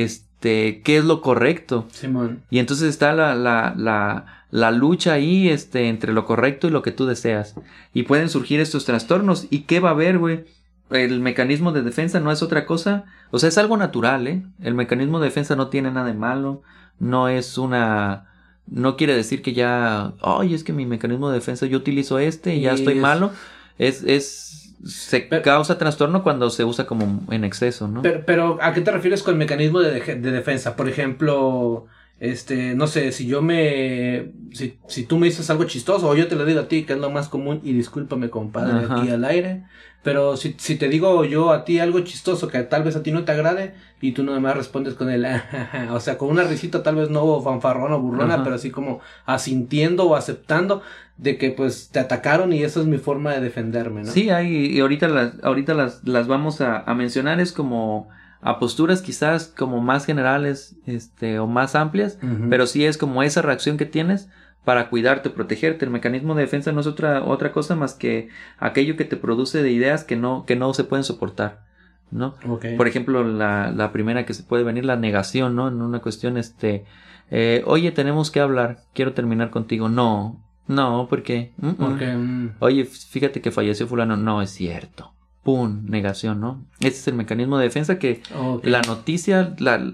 este, ¿qué es lo correcto? Simón. Y entonces está la, la, la, la lucha ahí, este, entre lo correcto y lo que tú deseas. Y pueden surgir estos trastornos. ¿Y qué va a haber, güey? El mecanismo de defensa no es otra cosa. O sea, es algo natural, ¿eh? El mecanismo de defensa no tiene nada de malo. No es una... No quiere decir que ya... Ay, es que mi mecanismo de defensa yo utilizo este y ya estoy es- malo. Es... es se Pero- causa trastorno cuando se usa como en exceso, ¿no? Pero, pero, ¿a qué te refieres con mecanismo de, deje- de defensa? Por ejemplo, este, no sé, si yo me, si, si tú me dices algo chistoso o yo te lo digo a ti, que es lo más común, y discúlpame compadre Ajá. aquí al aire, pero si, si te digo yo a ti algo chistoso que tal vez a ti no te agrade y tú nada más respondes con el, o sea, con una risita tal vez no fanfarrona o burlona, Ajá. pero así como asintiendo o aceptando de que pues te atacaron y esa es mi forma de defenderme, ¿no? Sí, hay, y ahorita las, ahorita las, las vamos a, a mencionar, es como a posturas quizás como más generales, este, o más amplias, pero sí es como esa reacción que tienes para cuidarte, protegerte. El mecanismo de defensa no es otra, otra cosa más que aquello que te produce de ideas que no, que no se pueden soportar, ¿no? Ok. Por ejemplo, la, la primera que se puede venir, la negación, ¿no? En una cuestión, este, eh, oye, tenemos que hablar, quiero terminar contigo. No, no, ¿por qué? Mm, mm. Porque, mm, Oye, fíjate que falleció fulano. No, es cierto. Pum, negación, ¿no? Ese es el mecanismo de defensa que la noticia la,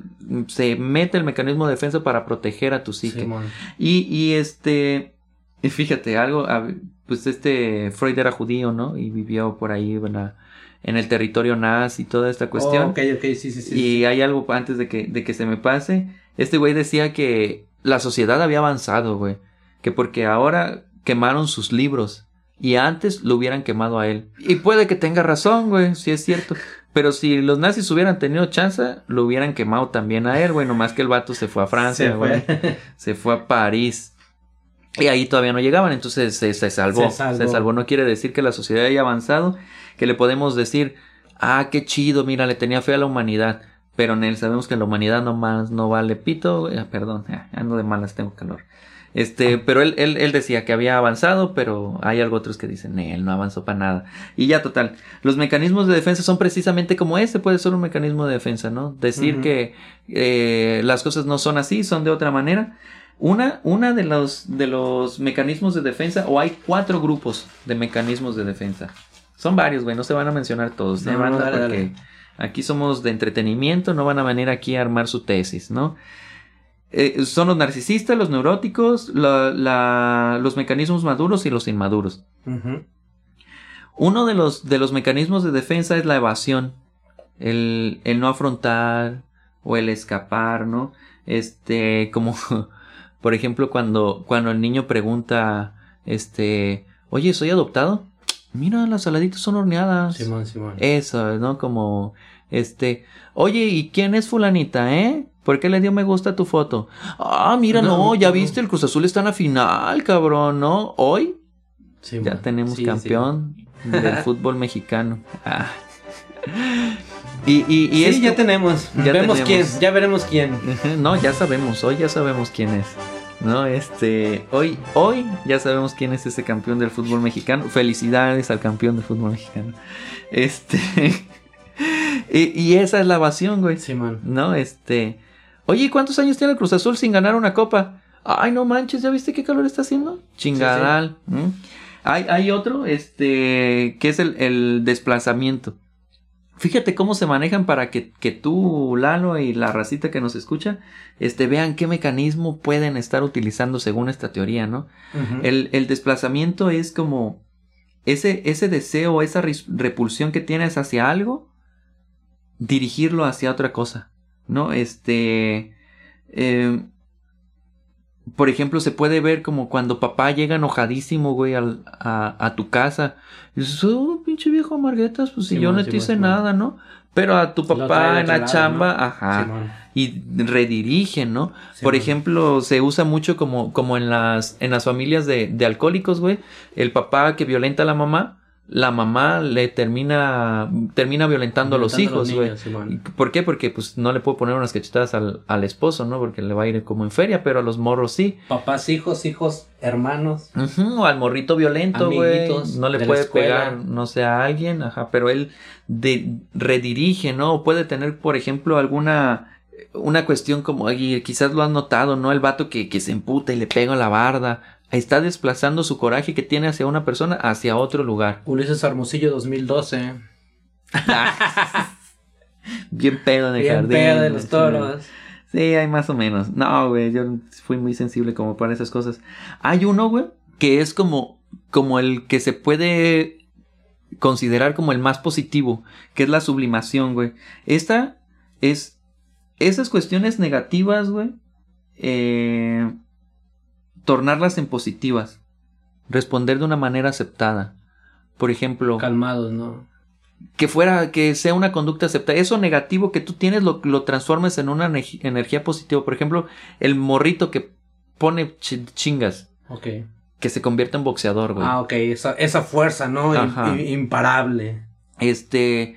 se mete el mecanismo de defensa para proteger a tu psique. Simón. Y, y este, y fíjate, algo, pues este Freud era judío, ¿no? Y vivió por ahí en, el territorio nazi y toda esta cuestión. Oh, ok, ok, sí, sí, sí. Y hay algo antes de que, de que se me pase. Este güey decía que la sociedad había avanzado, güey. Que porque ahora quemaron sus libros. Y antes lo hubieran quemado a él. Y puede que tenga razón, güey, si es cierto. Pero si los nazis hubieran tenido chance, lo hubieran quemado también a él, güey. Nomás que el vato se fue a Francia, Se güey. fue. Se fue a París. Y ahí todavía no llegaban, entonces se, se salvó. Se Se salvó. No quiere decir que la sociedad haya avanzado, que le podemos decir, ah, qué chido, mira, le tenía fe a la humanidad. Pero en él sabemos que la humanidad no más no vale pito. güey. Ah, perdón, ando de malas, tengo calor. Este, pero él, él, él decía que había avanzado, pero hay algo otros que dicen, él no avanzó para nada. Y ya, total. Los mecanismos de defensa son precisamente como este, puede ser un mecanismo de defensa, ¿no? Decir que eh, las cosas no son así, son de otra manera. Una, una de los, de los mecanismos de defensa, o hay cuatro grupos de mecanismos de defensa. Son varios, güey, no se van a mencionar todos, ¿eh, No, dale, Porque dale. aquí somos de entretenimiento, no van a venir aquí a armar su tesis, ¿no? Eh, son los narcisistas, los neuróticos, la- la- los mecanismos maduros y los inmaduros. Uno de los, de los mecanismos de defensa es la evasión. El, el no afrontar o el escapar, ¿no? Este, como, por ejemplo, cuando, cuando el niño pregunta, este, oye, ¿soy adoptado? mira, las saladitas son horneadas. Simón, Simón. Eso, ¿no? Como, este, oye, ¿y quién es fulanita, eh? ¿Por qué le dio me gusta a tu foto? Ah, mira, no, No, ya no. viste, el Cruz Azul está en la final, cabrón, ¿no? Hoy Simón. ya tenemos Sí, campeón del fútbol mexicano. Ah. Y, y, Sí, y Sí, esto- ya tenemos. Ya Vemos tenemos. quién, ya veremos quién. No, ya sabemos, hoy ya sabemos quién es. No, este, hoy, hoy ya sabemos quién es ese campeón del fútbol mexicano. Felicidades al campeón del fútbol mexicano. Este, y, y esa es la evasión, güey. Simón. No, este, oye, ¿y ¿cuántos años tiene el Cruz Azul sin ganar una copa? Ay, no manches, ¿ya viste qué calor está haciendo? Chingadal. ¿Mm? Hay, hay otro, este, que es el, el desplazamiento. Fíjate cómo se manejan para que, que tú, Lalo, y la racita que nos escucha, este, vean qué mecanismo pueden estar utilizando según esta teoría, ¿no? El, el desplazamiento es como ese, ese deseo, esa repulsión que tienes hacia algo, dirigirlo hacia otra cosa, ¿no? Este, eh, por ejemplo, se puede ver como cuando papá llega enojadísimo, güey, al- a, a tu casa. Y dices, oh, pinche viejo amarguetas, pues si yo no te hice nada, ¿no? Pero a tu papá en la lado, chamba, ¿no? ajá y redirigen, ¿no? Por man. ejemplo, se usa mucho como, como en las, en las familias de, de alcohólicos, güey. El papá que violenta a la mamá, la mamá le termina, termina violentando a los hijos, güey. ¿Por qué? Porque pues no le puedo poner unas cachetadas al, al esposo, ¿no? Porque le va a ir como en feria, pero a los morros sí. Papás, hijos, hijos, hermanos. O al morrito violento, güey. No le puede pegar, no sé, a alguien, ajá, pero él de, redirige, ¿no? O puede tener, por ejemplo, alguna una cuestión como, oye, quizás lo has notado, ¿no? El vato que, que se emputa y le pega a la barda. Está desplazando su coraje que tiene hacia una persona hacia otro lugar. Ulises Hermosillo 2012. Bien pedo en el Bien jardín. pedo de los toros. Sí, hay más o menos. No, güey, yo fui muy sensible como para esas cosas. Hay uno, güey, que es como, como el que se puede considerar como el más positivo, que es la sublimación, güey. Esta es esas cuestiones negativas, güey, eh, tornarlas en positivas, responder de una manera aceptada. Por ejemplo, Calmados, ¿no? que fuera, que sea una conducta aceptada. Eso negativo que tú tienes lo, lo transformes en una energía positiva. Por ejemplo, el morrito que pone chi- chingas, Ok. que se convierte en boxeador, güey. Ah, ok. Esa, esa fuerza, ¿no? Imparable. Este,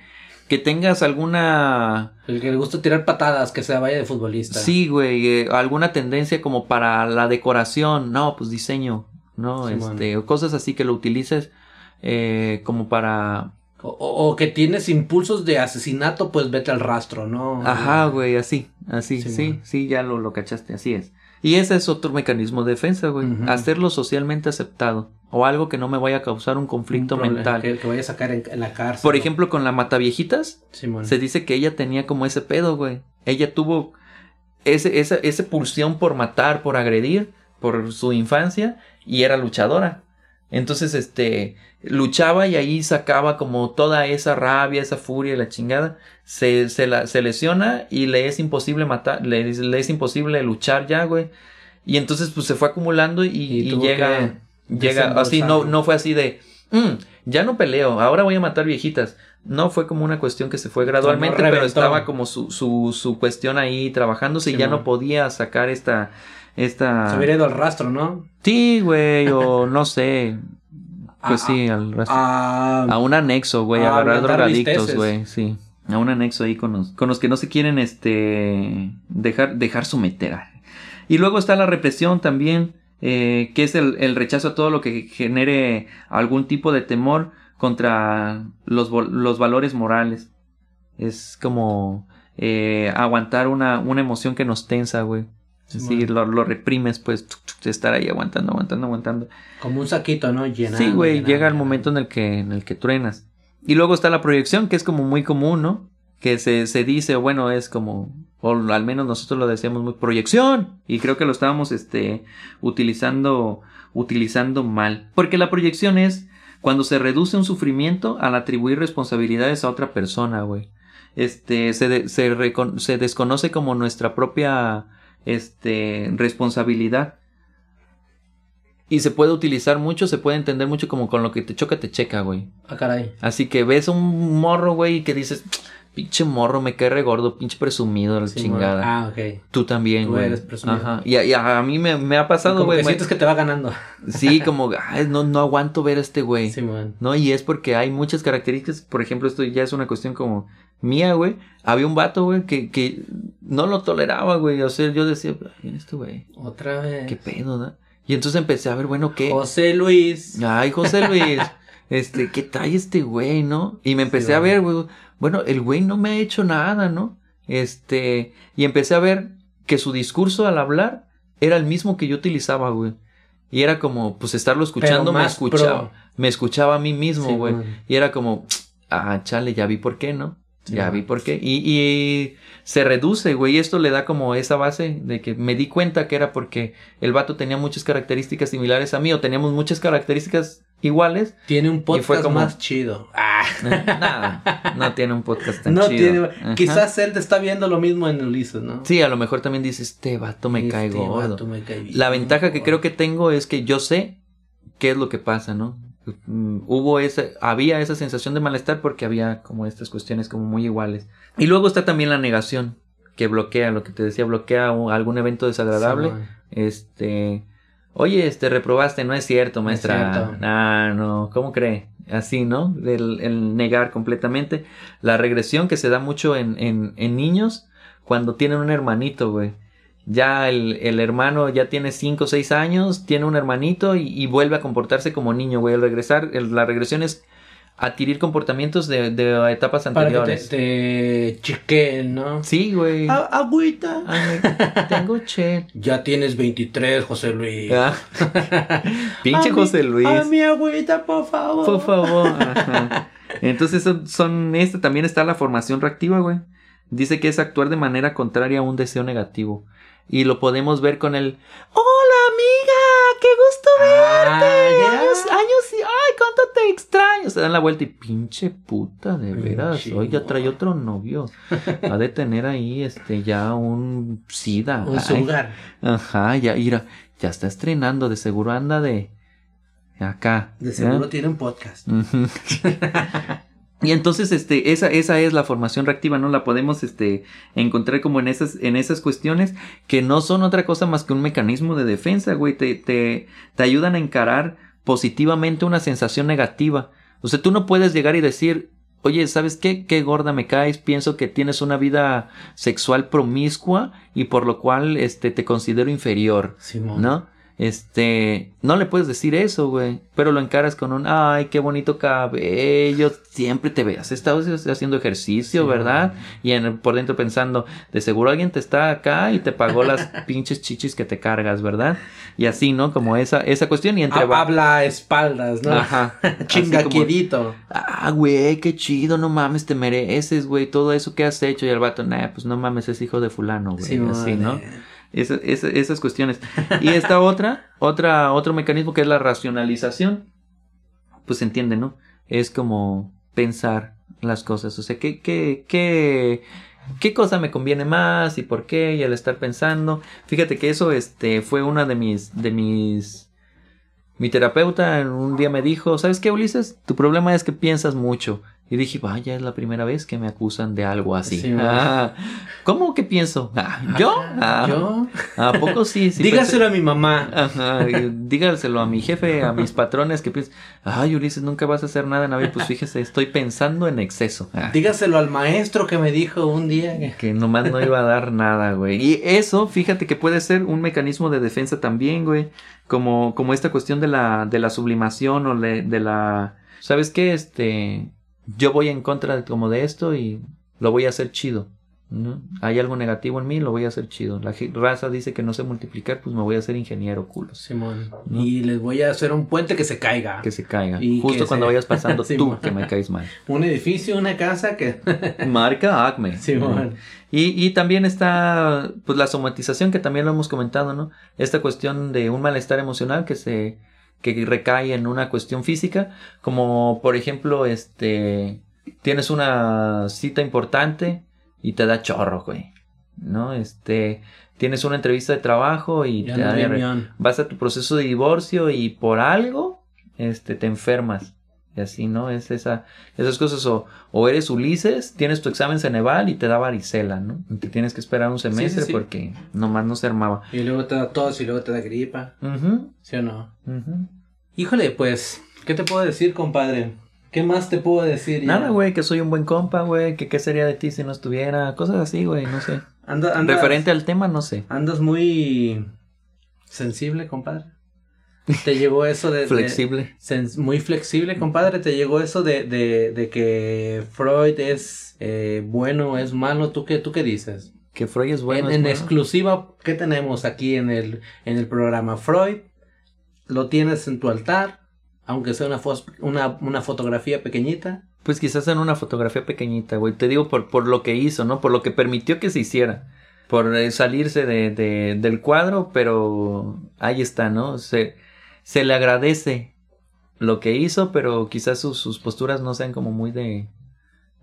que tengas alguna... El que le gusta tirar patadas, que se vaya de futbolista. Sí, güey, eh, alguna tendencia como para la decoración. No, pues diseño, ¿no? Este, o cosas así que lo utilices eh, como para... O, que tienes impulsos de asesinato, pues vete al rastro, ¿no? Ajá, güey, así, así, Simón. sí, sí, ya lo, lo cachaste, así es. Y ese es otro mecanismo de defensa, güey. Hacerlo socialmente aceptado. O algo que no me vaya a causar un conflicto mental. Que, que vaya a sacar en, en la cárcel. Por ejemplo, con la mataviejitas, Simón. se dice que ella tenía como ese pedo, güey. Ella tuvo ese, esa, esa pulsión por matar, por agredir, por su infancia, y era luchadora. Entonces, este, luchaba y ahí sacaba como toda esa rabia, esa furia y la chingada. Se, se, la, se lesiona y le es imposible matar, le, es- le es imposible luchar ya, güey. Y entonces, pues se fue acumulando y, Y y tuvo llega, llega, así, no, no fue así de, "Mm, ya no peleo, ahora voy a matar viejitas. No fue como una cuestión que se fue gradualmente, pero estaba como su, su, su cuestión ahí trabajándose y ya no podía sacar esta, esta... Se hubiera ido al rastro, ¿no? Sí, güey, o no sé. Pues Ah, sí, al resto. Ah, A un anexo, güey, a agarrar drogadictos, güey, sí. A un anexo ahí con los, con los que no se quieren, este, dejar, dejar someter. Y luego está la represión también, eh, que es el, el rechazo a todo lo que genere algún tipo de temor contra los, los valores morales. Es como eh, aguantar una, una emoción que nos tensa, güey. Simón. decir, lo, lo reprimes, pues, tuc, estar ahí aguantando, aguantando, aguantando. como un saquito, ¿no? Llenando. Sí, güey, llenando, llega el momento en el que, en el que truenas. Y luego está la proyección, que es como muy común, ¿no? Que se, se dice, bueno, es como, o al menos nosotros lo decíamos muy, proyección. Y creo que lo estábamos, este, utilizando, utilizando mal. Porque la proyección es cuando se reduce un sufrimiento al atribuir responsabilidades a otra persona, güey. Este, se, de- se, se desconoce como nuestra propia, este, responsabilidad. Y se puede utilizar mucho, se puede entender mucho como con lo que te choca, te checa, güey. Ah, caray. Así que ves un morro, güey, y que dices, pinche morro, me cae re gordo, pinche presumido, la Sí, chingada. Ah, ok. Tú también, Tú güey. eres presumido. Ajá. Y, a- y a, a mí me, me ha pasado, Como güey. que me- sientes que te va ganando. Sí, como, ay, no, no aguanto ver a este güey. Simón. No, y es porque hay muchas características. Por ejemplo, esto ya es una cuestión como mía, güey. Había un vato, güey, que, que no lo toleraba, güey. O sea, yo decía, ay, este güey, Otra vez. qué pedo, ¿no? Y entonces empecé a ver, bueno, ¿qué? José Luis. Ay, José Luis, este, ¿qué trae este güey, no? Y me empecé Sí, a ver, güey, bueno, el güey no me ha hecho nada, ¿no? Este, y empecé a ver que su discurso al hablar era el mismo que yo utilizaba, güey. Y era como, pues, estarlo escuchando, me escuchaba, pro. me escuchaba a mí mismo, Sí, güey. güey. y era como, ah, chale, ya vi por qué, ¿no? Ya vi por qué. Y, y se reduce, güey. Y esto le da como esa base de que me di cuenta que era porque el vato tenía muchas características similares a mí o teníamos muchas características iguales. Tiene un podcast fue como- más chido. Ah. Nada, no tiene un podcast tan no chido. tiene. Quizás él te está viendo lo mismo en Ulises, ¿no? Sí, a lo mejor también dice, este vato me Este cae gordo. vato me cae bien, La ventaja que creo que tengo es que yo sé qué es lo que pasa, ¿no? Mm, Hubo esa, había esa sensación de malestar porque había como estas cuestiones como muy iguales. Y luego está también la negación, que bloquea, lo que te decía, bloquea algún evento desagradable. Este, oye, este, reprobaste, no es cierto, No es maestra. cierto. Ah, no, ¿cómo cree? Así, ¿no? El, el negar completamente. La regresión que se da mucho en, en, en niños cuando tienen un hermanito, güey. Ya el, el hermano ya tiene 5 o 6 años, tiene un hermanito y, y vuelve a comportarse como niño, güey. El regresar, el- la regresión es adquirir comportamientos de, de etapas Para que te, anteriores. te ¿no? Sí, güey. Ah, agüita. Ay, tengo che. Ya tienes 23, José Luis. Ah. Pinche A mi- José Luis. A mi agüita, por favor. Por favor. Ajá. Entonces son, son este también está la formación reactiva, güey. Dice que es actuar de manera contraria a un deseo negativo. Y lo podemos ver con el Hola amiga, qué gusto Ah, verte. años, años y ay, cuánto te extraño. Se dan la vuelta y pinche puta, de veras. Hoy ya trae otro novio. Ha de tener ahí este ya un sida. Un Ay, sugar. Ajá, ya, mira, ya está estrenando, de seguro anda de acá. De ¿eh? seguro tiene un podcast. Y entonces, este, esa, esa es la formación reactiva, ¿no? La podemos, este, encontrar como en esas, en esas cuestiones que no son otra cosa más que un mecanismo de defensa, güey. Te, te, te ayudan a encarar positivamente una sensación negativa. O sea, tú no puedes llegar y decir, oye, ¿sabes qué? Qué gorda me caes. Pienso que tienes una vida sexual promiscua y por lo cual, este, te considero inferior. Simón. ¿No? Este, no le puedes decir eso, güey, pero lo encaras con un, ay, qué bonito cabello, siempre te veas, estás haciendo ejercicio, Sí, ¿verdad? Y en, por dentro pensando, de seguro alguien te está acá y te pagó las pinches chichis que te cargas, ¿verdad? Y así, ¿no? Como esa, esa cuestión y entre... Ha- Habla a espaldas, ¿no? Ajá. Chinga Así como, quedito. Ah, güey, qué chido, no mames, te mereces, güey, todo eso que has hecho. Y el vato, nah, pues no mames, es hijo de fulano, güey. Simón, así, ¿no? Esa- esa- esas cuestiones. Y esta otra, otra, otro mecanismo que es la racionalización. Pues se entiende, ¿no? Es como pensar las cosas. O sea, ¿qué, qué, qué, qué cosa me conviene más y por qué? Y el estar pensando. Fíjate que eso, este, fue una de mis, de mis, mi terapeuta un día me dijo, ¿sabes qué, Ulises? Tu problema es que piensas mucho. Y dije, vaya, es la primera vez que me acusan de algo así. Sí, Ah, ¿Cómo que pienso? Ah, ¿Yo? Ah, Yo. ¿A poco sí? sí Dígaselo pensé- a mi mamá. Ajá, dígaselo a mi jefe, a mis patrones que piensan, ay Ulises, nunca vas a hacer nada en la vida. Pues fíjese, estoy pensando en exceso. Dígaselo al maestro que me dijo un día que... que nomás no iba a dar nada, güey. Y eso, fíjate que puede ser un mecanismo de defensa también, güey. Como, como esta cuestión de la, de la sublimación o de la... ¿Sabes qué? Este... Yo voy en contra de, como de esto y lo voy a hacer chido. ¿no? Hay algo negativo en mí, lo voy a hacer chido. La raza dice que no sé multiplicar, pues me voy a hacer ingeniero, culos. Simón. ¿No? Y les voy a hacer un puente que se caiga. Que se caiga. Y Justo cuando se- vayas pasando tú, que me caes mal. Un edificio, una casa que... Marca Acme. Simón. Y, y también está pues la somatización que también lo hemos comentado, ¿no? Esta cuestión de un malestar emocional que se que recae en una cuestión física, como por ejemplo, este tienes una cita importante y te da chorro, güey. ¿No? Este tienes una entrevista de trabajo y Ya te no da vas a tu proceso de divorcio y por algo este te enfermas y así no es esa esas cosas o, o eres Ulises tienes tu examen Ceneval y te da varicela no y te tienes que esperar un semestre sí. porque nomás no se armaba Y luego te da tos y luego te da gripa. ¿Sí o no? ujú. Híjole, pues, ¿qué te puedo decir, compadre? ¿Qué más te puedo decir? nada güey que soy un buen compa güey que qué sería de ti si no estuviera cosas así güey no sé Anda- andas- referente al tema no sé Andas muy sensible, compadre. Te llegó eso de... flexible muy flexible, compadre. Te llegó eso de, de, de que Freud es eh, bueno, es malo. ¿Tú qué, ¿Tú qué dices? que Freud es bueno en es en exclusiva, ¿qué tenemos aquí en el, en el programa? Freud, lo tienes en tu altar, aunque sea una, fos- una, una fotografía pequeñita. Pues quizás en una fotografía pequeñita, güey. Te digo por, por lo que hizo, ¿no? Por lo que permitió que se hiciera. Por eh, salirse de, de- del cuadro, pero ahí está, ¿no? Se, se le agradece lo que hizo, pero quizás sus, sus posturas no sean como muy de,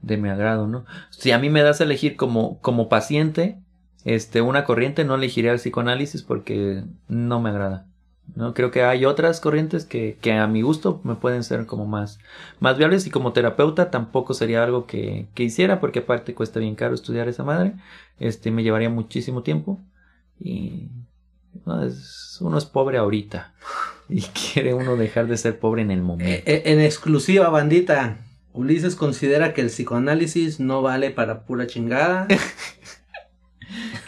de mi agrado, ¿no? Si a mí me das a elegir como, como paciente, este, una corriente, no elegiría el psicoanálisis porque no me agrada. ¿no? Creo que hay otras corrientes que, que a mi gusto me pueden ser como más, más viables y como terapeuta tampoco sería algo que, que hiciera porque aparte cuesta bien caro estudiar esa madre, este me llevaría muchísimo tiempo y no, es- uno es pobre ahorita y quiere uno dejar de ser pobre en el Eh, momento. eh, en exclusiva, bandita. Ulises considera que el psicoanálisis no vale para pura chingada.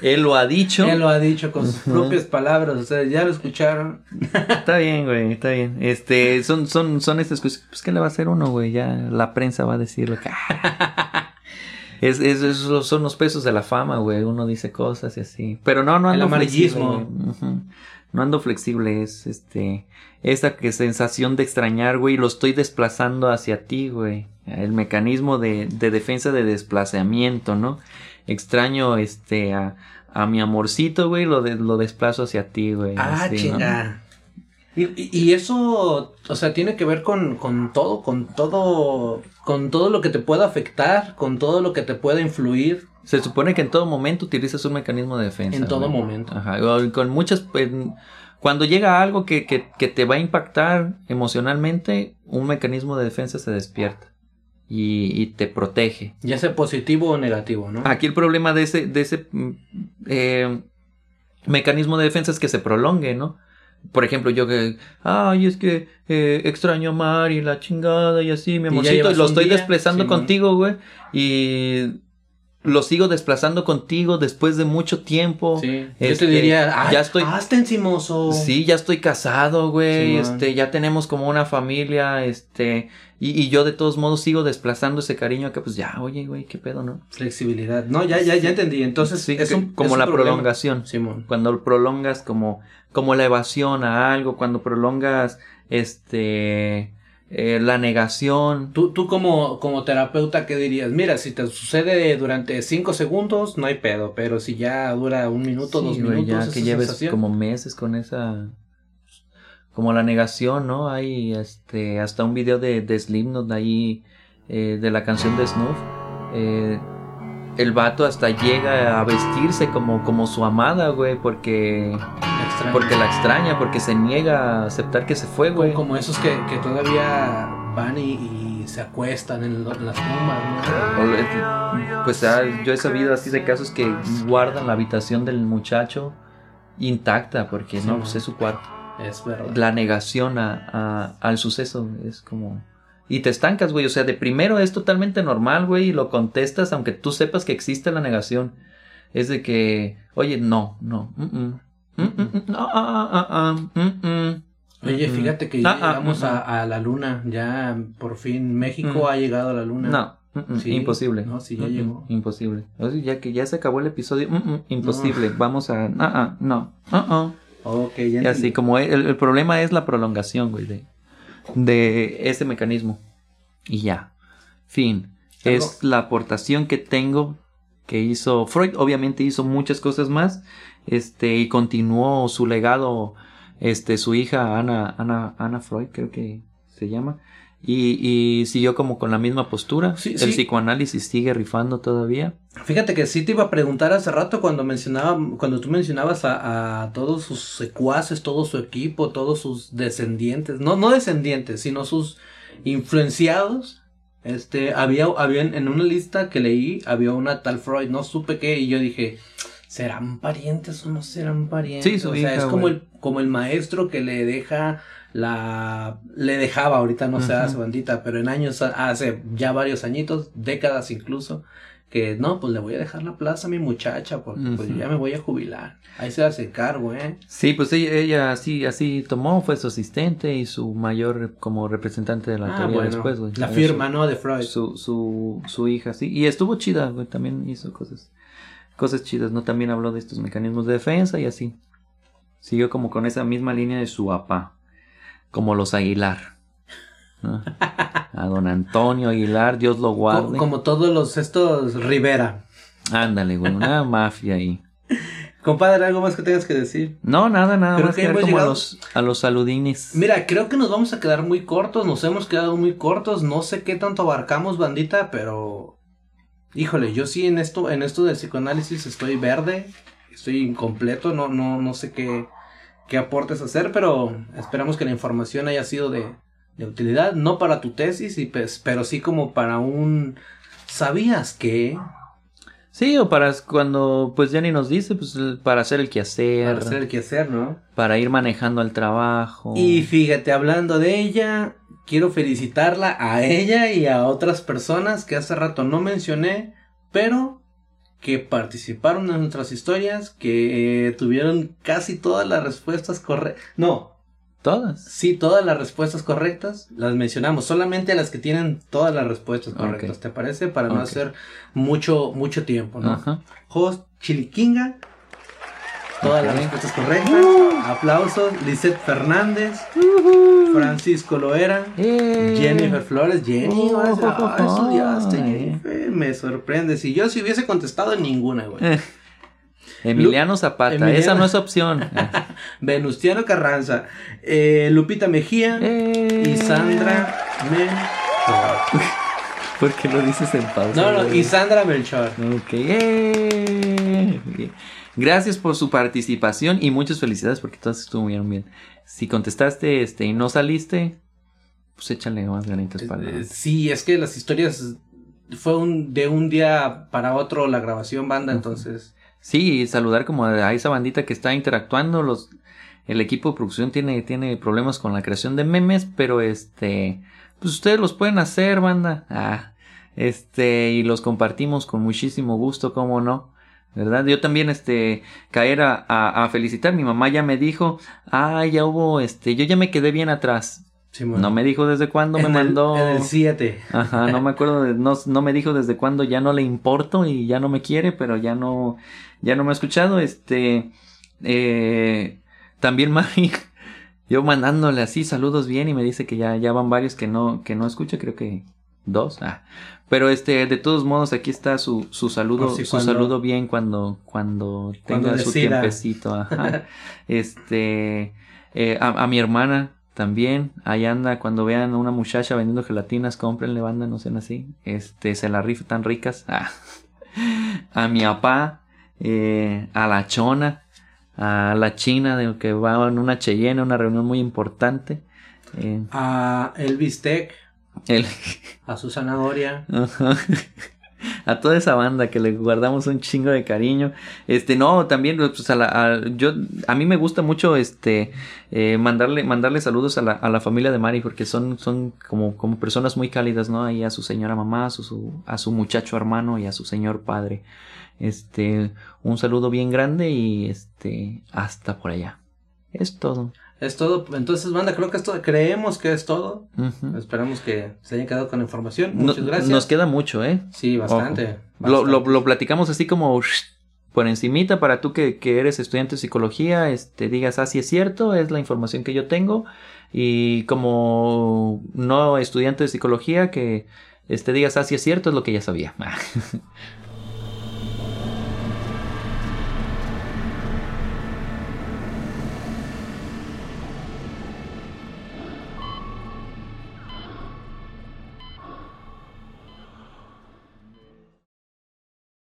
Él lo ha dicho. Él lo ha dicho con sus propias palabras. Ustedes ya lo escucharon. Está bien, güey, está bien. Este, son, son, son estas cosas. Pues, ¿qué le va a hacer uno, güey? Ya la prensa va a decir lo que. Es, es- esos son los pesos de la fama, güey. Uno dice cosas y así. Pero no, no El ando flexible. amarillismo. Ujú. No ando flexible. Es este. Esa que sensación de extrañar, güey. Lo estoy desplazando hacia ti, güey. El mecanismo de, de defensa de desplazamiento, ¿no? Extraño, este, a, a mi amorcito, güey. Lo, de- lo desplazo hacia ti, güey. Ah, así, ¿no? chinga. Y, y- y eso, o sea, tiene que ver con, con todo, con todo, con todo lo que te pueda afectar, con todo lo que te pueda influir. Se supone que en todo momento utilizas un mecanismo de defensa. En todo momento. Ajá. Con muchas. en- cuando llega algo que, que, que te va a impactar emocionalmente, un mecanismo de defensa se despierta. Y, y te protege. Ya sea positivo o negativo, ¿no? Aquí el problema de ese, de ese mm, eh, mecanismo de defensa es que se prolongue, ¿no? Por ejemplo, yo que, ay, es que eh, extraño a Mari, la chingada y así, mi amorcito, lo estoy día, desplazando contigo, güey, y lo sigo desplazando contigo después de mucho tiempo. Sí. Yo Este, te diría, ay, ya estoy- hazte encimoso. Sí, ya estoy casado, güey, este, ya tenemos como una familia, este, y, y yo de todos modos sigo desplazando ese cariño que pues ya, oye, güey, qué pedo, ¿no? Flexibilidad. No, ya, ya, ya entendí. Entonces, Sí, es un, como es un la problema. prolongación. Simón. Cuando prolongas como, como la evasión a algo, cuando prolongas este eh, la negación. Tú, tú como, como terapeuta, ¿qué dirías? Mira, si te sucede durante cinco segundos, no hay pedo, pero si ya dura un minuto, Sí, dos güey, minutos, ya esa que lleves sensación, como meses con esa como la negación, ¿no? Hay este hasta un video de, de Slipknot ahí eh, de la canción de Snuff. eh, el vato hasta llega a vestirse como, como su amada, güey, porque, la porque la extraña, porque se niega a aceptar que se fue, güey. como, como esos que, que todavía van y, y se acuestan en, lo- en las tumbas, ¿no? Pues ah, yo he sabido así de casos que guardan la habitación del muchacho intacta porque Sí, no, pues es su cuarto. Es verdad. La negación a, a- al suceso es como... Y te estancas, güey. O sea, de primero es totalmente normal, güey, y lo contestas aunque tú sepas que existe la negación. Es de que, oye, no, no, mm, mm, mm, mm, mm, ah, ah, ah, ah, mm, mm, Oye, mm, fíjate que ah, ya ah, llegamos mm, a, a la luna. Ya por fin México Mm. ha llegado a la luna. No, mm, mm, Sí, imposible. no, sí, ya Mm, mm, llegó. Imposible. O sea, ya que ya se acabó el episodio, mm, mm, imposible. Vamos a, ah, ah, no, Ok, ya Y así como el, el problema es la prolongación, güey, de, de ese mecanismo. Y ya. Fin. Es la aportación que tengo que hizo Freud. Obviamente hizo muchas cosas más. Este, y continuó su legado. Este, su hija Ana, Ana, Ana Freud, creo que se llama. Y, y siguió como con la misma postura. Sí, el sí. psicoanálisis sigue rifando todavía. Fíjate que sí te iba a preguntar hace rato cuando mencionaba, cuando tú mencionabas a, a todos sus secuaces, todo su equipo, todos sus descendientes, no, no descendientes, sino sus influenciados. Este, había, había en una lista que leí, había una tal Freud, no supe qué, y yo dije, ¿serán parientes o no serán parientes? Sí, o sea, hija, es como el, como el maestro que le deja la, le dejaba ahorita, no Ujú. hace bandita, pero en años, hace ya varios añitos, décadas incluso, que no, pues le voy a dejar la plaza a mi muchacha, porque pues ya me voy a jubilar. Ahí se hace cargo, ¿eh? Sí, pues ella, ella así, así tomó, fue su asistente y su mayor como representante de la Ah, teoría bueno, después, güey. la firma, ¿no? De Freud. su, su, su hija, sí. Y estuvo chida, güey, también hizo cosas, cosas chidas, ¿no? También habló de estos mecanismos de defensa y así. Siguió como con esa misma línea de su papá, como los Aguilar. ¿no? A don Antonio Aguilar, Dios lo guarde. como todos los, estos Rivera. Ándale, güey, una mafia ahí. Compadre, ¿algo más que tengas que decir? No, nada, nada Creo más que a los, a los saludines. Mira, creo que nos vamos a quedar muy cortos, nos hemos quedado muy cortos, no sé qué tanto abarcamos, bandita, pero híjole, yo sí en esto, en esto del psicoanálisis estoy verde, estoy incompleto, no, no, no sé qué, qué aportes hacer, pero esperamos que la información haya sido de, de utilidad, no para tu tesis, y pues, pero sí como para un ¿sabías que? Sí, o para cuando pues Jenny nos dice, pues el- para hacer el quehacer, Para para, hacer el quehacer, ¿no? ir manejando al trabajo. Y fíjate, hablando de ella, quiero felicitarla a ella y a otras personas que hace rato no mencioné, pero que participaron en nuestras historias, que eh, tuvieron casi todas las respuestas correctas. No, Todas. sí, todas las respuestas correctas las mencionamos, solamente a las que tienen todas las respuestas correctas. ¿te parece? Para no hacer mucho, mucho tiempo, ¿no? Ajá. Host Chiliquinga. Todas las respuestas correctas. Aplausos. Lisette Fernández. Francisco Loera. Eh. Jennifer Flores. Jenny, Oh, ah, estudiaste, ay. Jennifer. Me sorprende. Si yo si hubiese contestado en ninguna, güey. Eh. Emiliano Zapata, Emiliano- esa no es opción. Venustiano Carranza. eh, Lupita Mejía. Eh. Y Sandra Melchor. ¿Por qué lo dices en pausa? No, no, y Sandra Melchor. Ok. eh. Gracias por su participación y muchas felicidades porque todas estuvieron bien. Si contestaste este y no saliste, pues échale más ganitas para. Eh, Sí, es que las historias fue un de un día para otro la grabación banda, entonces Sí, y saludar como a esa bandita que está interactuando. Los, el equipo de producción tiene, tiene problemas con la creación de memes, pero este, pues ustedes los pueden hacer, banda. Ah, este, y los compartimos con muchísimo gusto, cómo no. ¿Verdad? Yo también, este, caer a, a, a felicitar. Mi mamá ya me dijo, ah, ya hubo, este, yo ya me quedé bien atrás. Simón. No me dijo desde cuándo me el- mandó. en el 7. Ajá, no me acuerdo, de- no, no me dijo desde cuándo ya no le importo y ya no me quiere, pero ya no, ya no me ha escuchado. Este, eh, también Mari, yo mandándole así saludos bien y me dice que ya, ya van varios que no, que no escucha, creo que dos. Ah, pero este, de todos modos aquí está su, su saludo, si su cuando- saludo bien cuando, cuando tenga Cuando su tiempecito. Ajá. Este, eh, a, a mi hermana también, ahí anda, cuando vean a una muchacha vendiendo gelatinas, cómprenle banda, no sean así. Este, se la rifa tan ricas. Ah. A mi papá, eh, a la chona, a la china de que va en una Cheyenne, una reunión muy importante. Eh, A Elvis Tech, el, a Susana Doria. Ajá. A toda esa banda que le guardamos un chingo de cariño. Este, no, también, pues a la, a- yo, a mí me gusta mucho, este, eh, mandarle, mandarle saludos a la, a la familia de Mari, porque son, son como, como personas muy cálidas, ¿no? Ahí a su señora mamá, a su, su- a su muchacho hermano y a su señor padre. Este, un saludo bien grande y este, hasta por allá. Es todo. Es todo. Entonces, banda, creo que es todo. Creemos que es todo. Esperamos que se hayan quedado con la información. No- Muchas gracias. Nos queda mucho, ¿eh? Sí, bastante. Lo, lo platicamos así como por encimita para tú que, que eres estudiante de psicología, este, digas, ah, sí es cierto, es la información que yo tengo. Y como no estudiante de psicología, que este, digas, ah, sí es cierto, es lo que ya sabía.